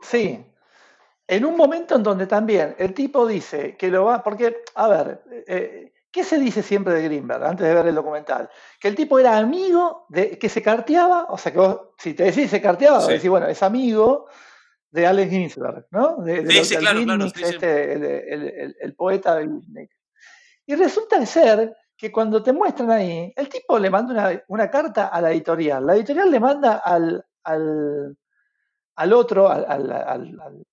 sí. En un momento en donde también el tipo dice que lo va. Porque, a ver, eh, ¿qué se dice siempre de Greenberg antes de ver el documental? Que el tipo era amigo de que se carteaba. O sea, que vos, si te decís se carteaba, decís, bueno, es amigo de Allen Ginsberg, ¿no? De, sí, sí, claro, claro, este, el, poeta de Y resulta ser que cuando te muestran ahí, el tipo le manda una, carta a la editorial. La editorial le manda al, al, otro, al, al,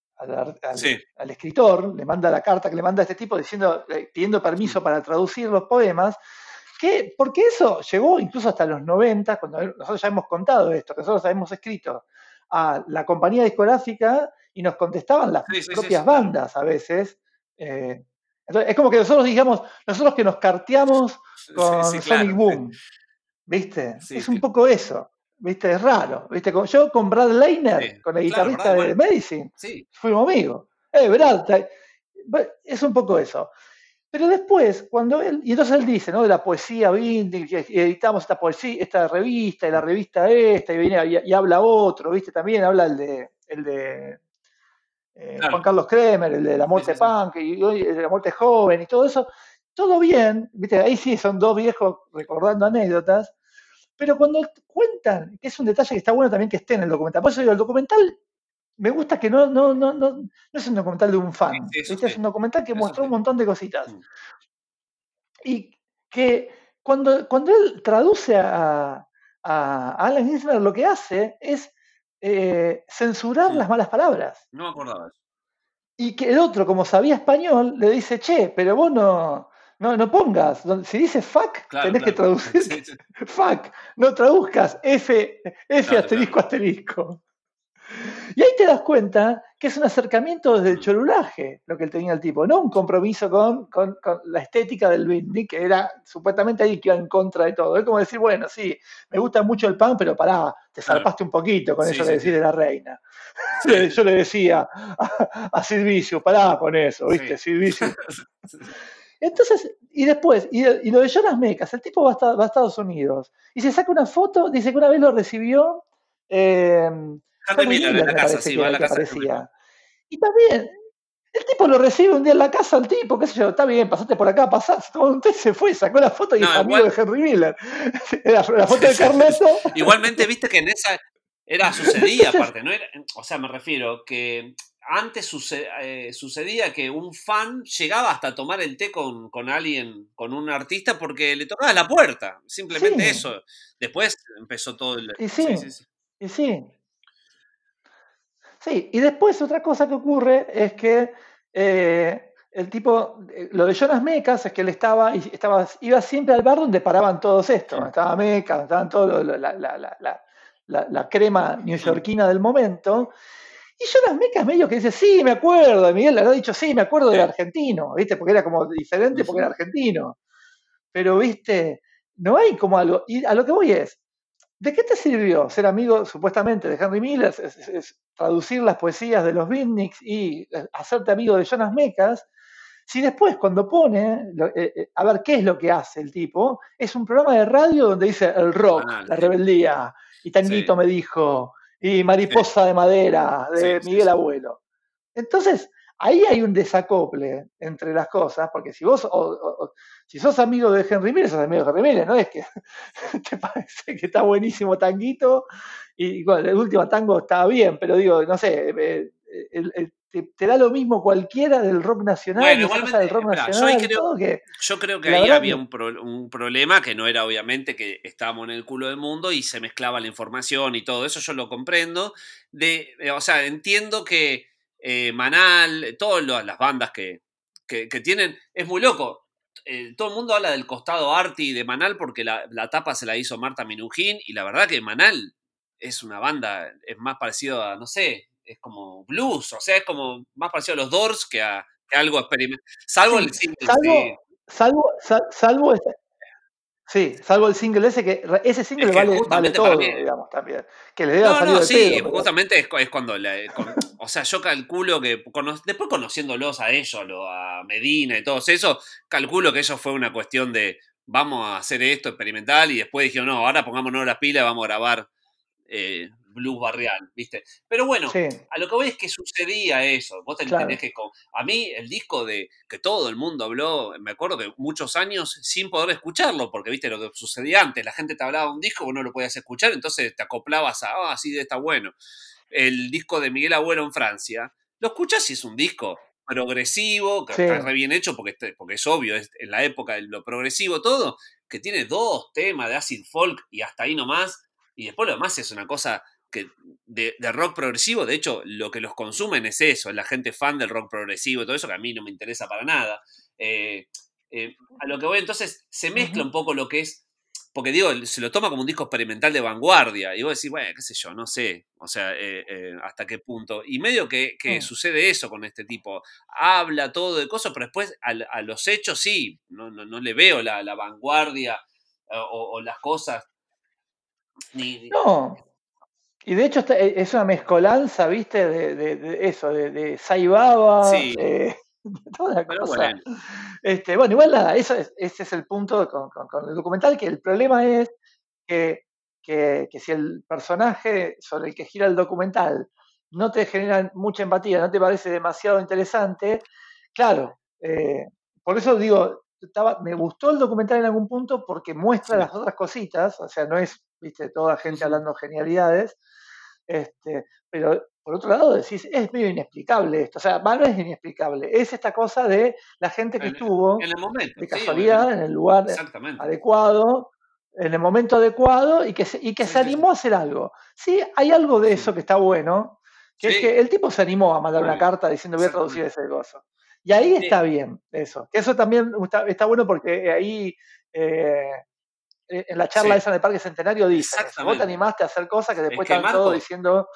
escritor, le manda la carta que le manda a este tipo diciendo, eh, pidiendo permiso para traducir los poemas, que, porque eso llegó incluso hasta los 90, cuando nosotros ya hemos contado esto, que nosotros hemos escrito a la compañía discográfica y nos contestaban las propias bandas a veces. Eh, entonces, es como que nosotros digamos, nosotros que nos carteamos con Sonic Boom, ¿viste? es un poco eso, ¿viste? Es raro, ¿viste? Yo con Brad Leiner, con el guitarrista de Medicine, fuimos amigos. Eh, Brad, es un poco eso. Pero después, cuando él, y entonces él dice, ¿no? De la poesía y editamos esta poesía, esta revista, y la revista esta, y viene y, habla otro, ¿viste? También habla el de, el de eh, Juan Carlos Kremer, el de la muerte punk, y, el de la muerte joven, y todo eso. Todo bien, ¿viste? Ahí sí son dos viejos recordando anécdotas, pero cuando cuentan, que es un detalle que está bueno también que esté en el documental, por eso digo, el documental me gusta que no, no, no, no, no es un documental de un fan. este es un documental que mostró un montón de cositas. Mm. Y que cuando, cuando él traduce a, a Alan Ginsberg, lo que hace es eh, censurar las malas palabras. No me acordaba eso. Y que el otro, como sabía español, le dice, che, pero vos no, no, no pongas, si dice fuck, tenés que traducir *laughs* fuck, no traduzcas F, F asterisco asterisco. Y ahí te das cuenta que es un acercamiento desde el cholulaje lo que él tenía el tipo, no un compromiso con, la estética del beatnik, que era supuestamente ahí que iba en contra de todo. Es como decir, bueno, sí, me gusta mucho el pan, pero pará, te zarpaste un poquito con eso de decir de la reina. *laughs* Yo le decía a, a Silvicio, pará con eso, ¿viste? Silvicio. *laughs* Entonces, y después, y, lo de Jonas Mecas, el tipo va a, Estados Unidos y se saca una foto, dice que una vez lo recibió. Eh, Harry Miller, en la casa, sí, va a la casa. Y también, el tipo lo recibe un día en la casa al tipo, qué sé yo, está bien, pasaste por acá, pasaste. Usted se fue, sacó la foto y es amigo de Henry Miller. *laughs* la, foto de Carleto. *laughs* Igualmente, viste que en esa era sucedía *laughs* aparte, ¿no? o sea, me refiero que antes eh, sucedía que un fan llegaba hasta tomar el té con, con, alguien, con un artista, porque le tocaba la puerta. Simplemente eso. Después empezó todo el. Y sí, y sí. Sí, y después otra cosa que ocurre es que eh, el tipo, eh, lo de Jonas Mecas es que él estaba, estaba, iba siempre al bar donde paraban todos estos, estaba Mecas, estaban todos la, crema neoyorquina del momento. Y Jonas Mecas medio que dice, sí, me acuerdo, Miguel le ha dicho, sí, me acuerdo del argentino, ¿viste? Porque era como diferente porque era argentino. Pero, ¿viste? No hay como algo, y a lo que voy es, ¿De qué te sirvió ser amigo supuestamente de Henry Miller, es, traducir las poesías de los beatniks y eh, hacerte amigo de Jonas Mecas? Si después cuando pone, eh, eh, a ver qué es lo que hace el tipo, es un programa de radio donde dice el rock, la rebeldía, y Tanguito me dijo, y Mariposa de Madera, de Miguel Abuelo. Entonces, ahí hay un desacople entre las cosas, porque si vos, si sos amigo de Henry Miller, sos amigo de Henry Miller, no es que *laughs* te parece que está buenísimo tanguito, y bueno, el último tango estaba bien, pero digo, no sé, eh, eh, te, da lo mismo cualquiera del rock nacional, bueno, igualmente, del rock nacional, yo, creo, que, yo creo que ahí había un, un, problema que no era obviamente que estábamos en el culo del mundo y se mezclaba la información y todo eso, yo lo comprendo, de, o sea, entiendo que eh, Manal, todas las bandas que, tienen. Es muy loco. Eh, todo el mundo habla del costado arty de Manal porque la, tapa se la hizo Marta Minujín y la verdad que Manal es una banda, es más parecido a, no sé, es como blues, o sea, es como más parecido a los Doors que a, algo experimental. Salvo el Salvo, salvo, salvo, Sí, salvo el single ese que ese single vale, vale, todo, digamos, también. Que le debe no, no, sí, justamente es, cuando, o sea, yo calculo que después conociéndolos a ellos, a Medina y todos eso, calculo que eso fue una cuestión de vamos a hacer esto experimental y después dijeron, no, ahora pongámonos las pilas, vamos a grabar eh, blues barrial, ¿viste? Pero bueno, a lo que voy es que sucedía eso. Vos tenés que. A mí, el disco de que todo el mundo habló, me acuerdo que muchos años sin poder escucharlo, porque viste lo que sucedía antes, la gente te hablaba de un disco, vos no lo podías escuchar, entonces te acoplabas a, ah, de está bueno. El disco de Miguel Abuelo en Francia, lo escuchas y es un disco progresivo, que está re bien hecho porque, porque es obvio, es en la época de lo progresivo todo, que tiene dos temas de acid folk y hasta ahí nomás, y después lo demás es una cosa que de, rock progresivo, de hecho, lo que los consumen es eso, es la gente fan del rock progresivo y todo eso, que a mí no me interesa para nada. Eh, eh, a lo que voy, entonces, se mezcla un poco lo que es, porque digo, se lo toma como un disco experimental de vanguardia, y vos decís, bueno, qué sé yo, no sé, o sea, eh, hasta qué punto. Y medio que, mm. sucede eso con este tipo, habla todo de cosas, pero después a, los hechos sí, no, no, le veo la, vanguardia o, las cosas. no, y de hecho e, es una mezcolanza, ¿viste? De, eso, de, Saibaba, de, *laughs* toda la cosa. Bueno. Este, bueno, igual nada, eso es, ese es el punto con, el documental, que el problema es que, si el personaje sobre el que gira el documental no te genera mucha empatía, no te parece demasiado interesante, claro, eh, por eso digo, estaba, me gustó el documental en algún punto porque muestra las otras cositas, o sea, no es, viste, toda gente hablando genialidades, este, pero por otro lado decís, es medio inexplicable esto, o sea, no es inexplicable, es esta cosa de la gente que estuvo de casualidad en el lugar adecuado, en el momento adecuado y que, se, y que se animó a hacer algo. Sí, hay algo de eso que está bueno, que es que el tipo se animó a mandar una carta diciendo voy a traducir ese gozo. Y ahí está bien eso. Eso también está, bueno porque ahí eh, en la charla esa de Parque Centenario dice, vos te animaste a hacer cosas que después están todos diciendo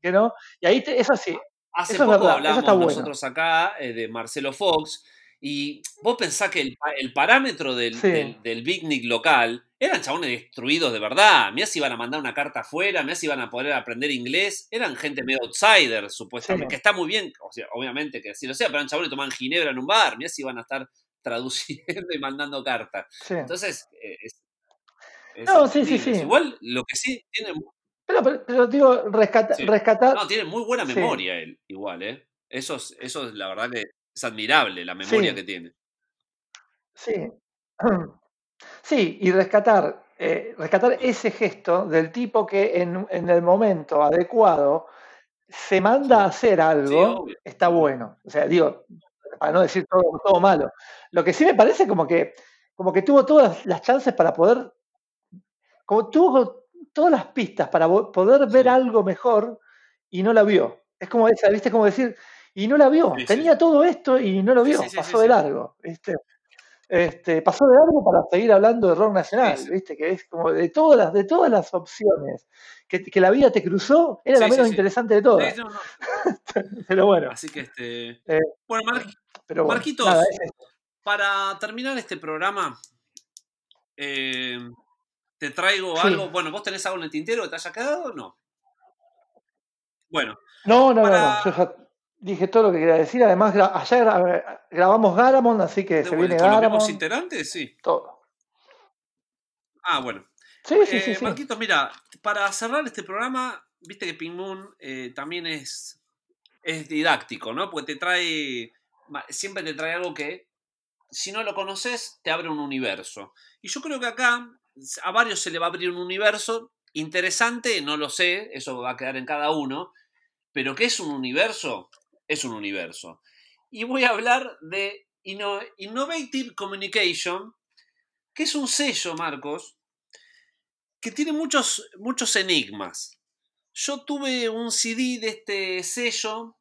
que no. Y ahí, eso sí. Hace poco hablamos nosotros acá eh, de Marcelo Fox, y vos pensás que el, parámetro del, del, Big Nick local eran chabones destruidos de verdad. Mirá si iban a mandar una carta afuera, mirá si iban a poder aprender inglés. Eran gente medio outsider, supuestamente. Que está muy bien, o sea, obviamente que así lo sea, pero eran chabones que tomaban ginebra en un bar. Mirá si iban a estar *laughs* traduciendo y mandando cartas. Entonces, eh, no, sí, sí, sí. Igual lo que sí tiene. Pero, pero, digo, rescatar. No, tiene muy buena memoria él, igual, ¿eh? Eso es, eso es la verdad que es admirable, la memoria que tiene. Sí. *clears throat* Sí, y rescatar, eh, rescatar ese gesto del tipo que en, en el momento adecuado se manda a hacer algo, está bueno. O sea, digo, para no decir todo, todo malo. Lo que sí me parece como que, como que tuvo todas las chances para poder como tuvo todas las pistas para poder ver algo mejor y no la vio. Es como esa, ¿viste? Como decir, y no la vio. Tenía todo esto y no lo vio, pasó de largo, ¿viste? Este, pasó de largo para seguir hablando de rock nacional, ¿viste? Que es como de todas las, de todas las opciones que, la vida te cruzó, era la menos interesante de todas. *laughs* pero bueno. Así que este. Eh, bueno, Marquitos, para terminar este programa, eh, te traigo algo. Bueno, ¿vos tenés algo en el tintero que te haya quedado o no? Bueno. No, no, no, Yo ya dije todo lo que quería decir. Además, ayer grabamos Garamond, así que se viene Garamond. ¿Los integrantes? Sí. Todo. Ah, bueno. Sí, sí, sí, eh, Marquitos, mira, para cerrar este programa, viste que Ping Moon eh, también es, es didáctico, ¿no? Porque te trae, siempre te trae algo que, si no lo conoces, te abre un universo. Y yo creo que acá a varios se le va a abrir un universo interesante, no lo sé, eso va a quedar en cada uno, pero ¿qué es un universo? Es un universo. Y voy a hablar de Innovative Communication, que es un sello, Marcos, que tiene muchos, muchos enigmas. Yo tuve un CD de este sello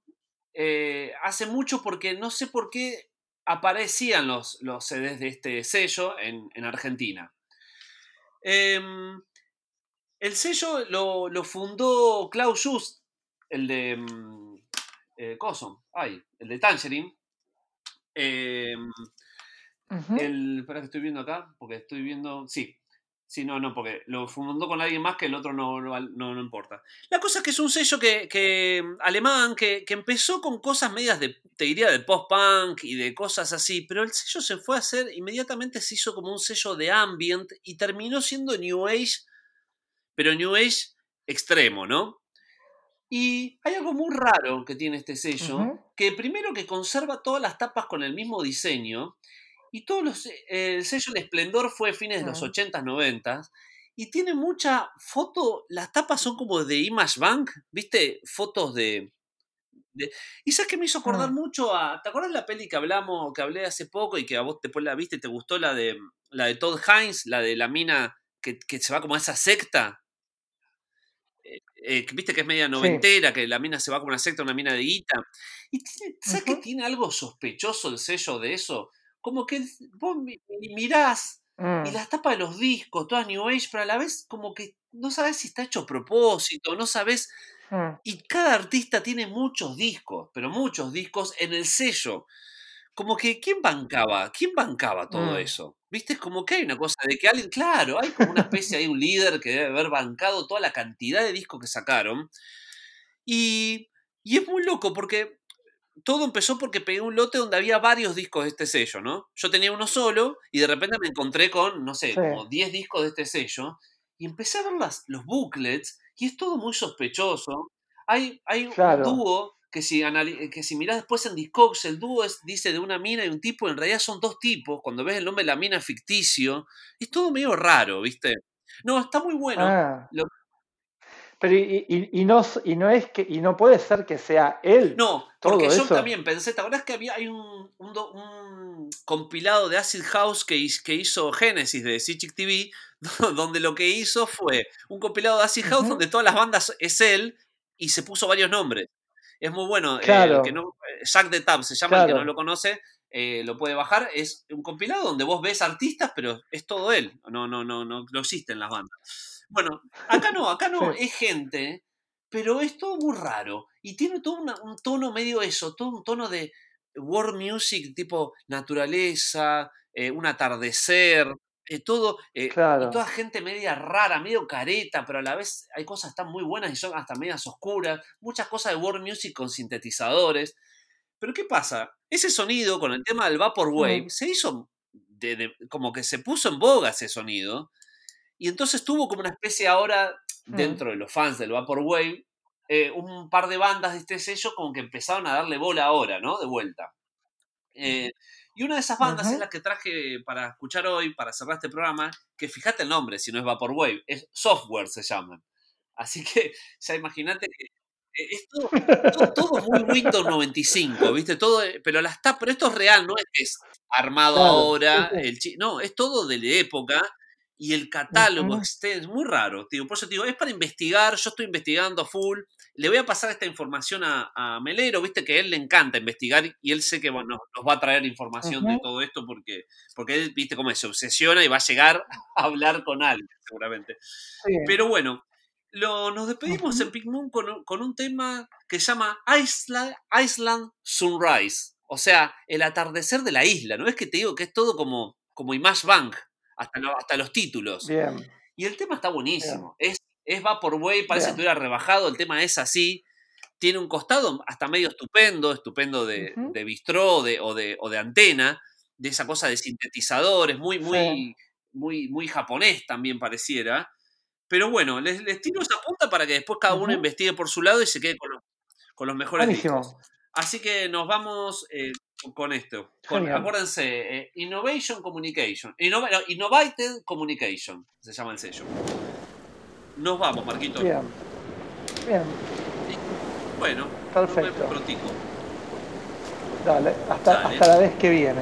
eh, hace mucho porque no sé por qué aparecían los, los CDs de este sello en Argentina. Em, el sello lo, fundó Klaus Just, el de mm, eh, Coso, ay, el de Tangerine. El. Espera que estoy viendo acá, porque estoy viendo. Sí. Sí, no, no, porque lo fundó con alguien más que el otro no, no, no importa. La cosa es que es un sello que, que alemán, que, que, empezó con cosas medias de, te diría, de post-punk y de cosas así, pero el sello se fue a hacer, inmediatamente se hizo como un sello de ambient y terminó siendo New Age, pero New Age extremo, ¿no? Y hay algo muy raro que tiene este sello, que primero que conserva todas las tapas con el mismo diseño, y todos los, eh, el sello de esplendor fue fines de los 80s, 90s. Y tiene mucha foto, las tapas son como de Image Bank, ¿viste? Fotos de, y sabes que me hizo acordar mucho a. ¿Te acuerdas la peli que hablamos, que hablé hace poco y que a vos después la viste y te gustó la de la de Todd Hines, la de la mina que, que se va como a esa secta? Eh, eh, viste que es media noventera, que la mina se va como una secta, una mina de guita. Y ¿sabes que tiene algo sospechoso el sello de eso? Como que vos mirás y mm. las tapas de los discos, todas New Age, pero a la vez como que no sabes si está hecho a propósito, no sabes. Mm. Y cada artista tiene muchos discos, pero muchos discos en el sello. Como que, ¿quién bancaba? ¿Quién bancaba todo mm. eso? ¿Viste? Es como que hay una cosa de que alguien, claro, hay como una especie, hay un líder que debe haber bancado toda la cantidad de discos que sacaron. Y, y es muy loco porque todo empezó porque pegué un lote donde había varios discos de este sello, ¿no? Yo tenía uno solo y de repente me encontré con, no sé, como 10 discos de este sello y empecé a ver las, los booklets y es todo muy sospechoso. Hay, hay un dúo que si, que si mirás después en Discogs, el dúo es, dice de una mina y un tipo, en realidad son dos tipos, cuando ves el nombre de la mina ficticio, es todo medio raro, ¿viste? No, está muy bueno. Ah. Pero y, no, y no es que, y no puede ser que sea él. No, porque yo también pensé, ¿te acuerdas que había hay un, un, compilado de Acid House que, que hizo Genesis de Cichic TV, *laughs* donde lo que hizo fue un compilado de Acid House donde todas las bandas es él y se puso varios nombres. Es muy bueno. Eh, que no, Jack the Tab se llama, el que no lo conoce, eh, lo puede bajar. Es un compilado donde vos ves artistas, pero es todo él. No, no, no, no, no existen las bandas. Bueno, acá no, acá no, es gente, pero es todo muy raro. Y tiene todo un tono medio eso, todo un tono de world music tipo naturaleza, eh, un atardecer, eh, todo, eh, toda gente media rara, medio careta, pero a la vez hay cosas tan muy buenas y son hasta medias oscuras, muchas cosas de world music con sintetizadores. Pero ¿qué pasa? Ese sonido con el tema del Vaporwave se hizo como que se puso en boga ese sonido y entonces tuvo como una especie ahora, mm. dentro de los fans del Vaporwave, eh, un par de bandas de este sello como que empezaron a darle bola ahora, ¿no? De vuelta. Eh, y una de esas bandas es la que traje para escuchar hoy, para cerrar este programa, que fíjate el nombre, si no es Vaporwave, es Software se llaman. Así que *laughs* ya imagínate que eh, es todo, muy Windows 95, ¿viste? Todo, pero, las pero esto es real, no es que es armado ahora, el no, es todo de la época y el catálogo es muy raro, tío. Por eso digo, es para investigar, yo estoy investigando full. Le voy a pasar esta información a, Melero, viste que a él le encanta investigar y él sé que bueno, nos va a traer información de todo esto porque, porque él, viste cómo se obsesiona y va a llegar *laughs* a hablar con alguien, seguramente. Pero bueno, lo, nos despedimos en Pink Moon con, un tema que se llama Island, Island Sunrise. O sea, el atardecer de la isla. ¿No es que te digo que es todo como, como Image Bank? Hasta, hasta los títulos. Y el tema está buenísimo. Es, es Vaporwave, parece que estuviera rebajado, el tema es así. Tiene un costado hasta medio estupendo, estupendo de, de bistró o de, o, de, antena, de esa cosa de sintetizadores, muy, muy, muy, muy japonés también pareciera. Pero bueno, les, les, tiro esa punta para que después cada uno investigue por su lado y se quede con los, con los mejores discos. Así que nos vamos eh, con esto. acuérdense, eh, Innovation Communication. Innovated Communication se llama el sello. Nos vamos, Marquito. Bien. Bien. Bueno, perfecto. Dale, hasta, hasta la vez que viene.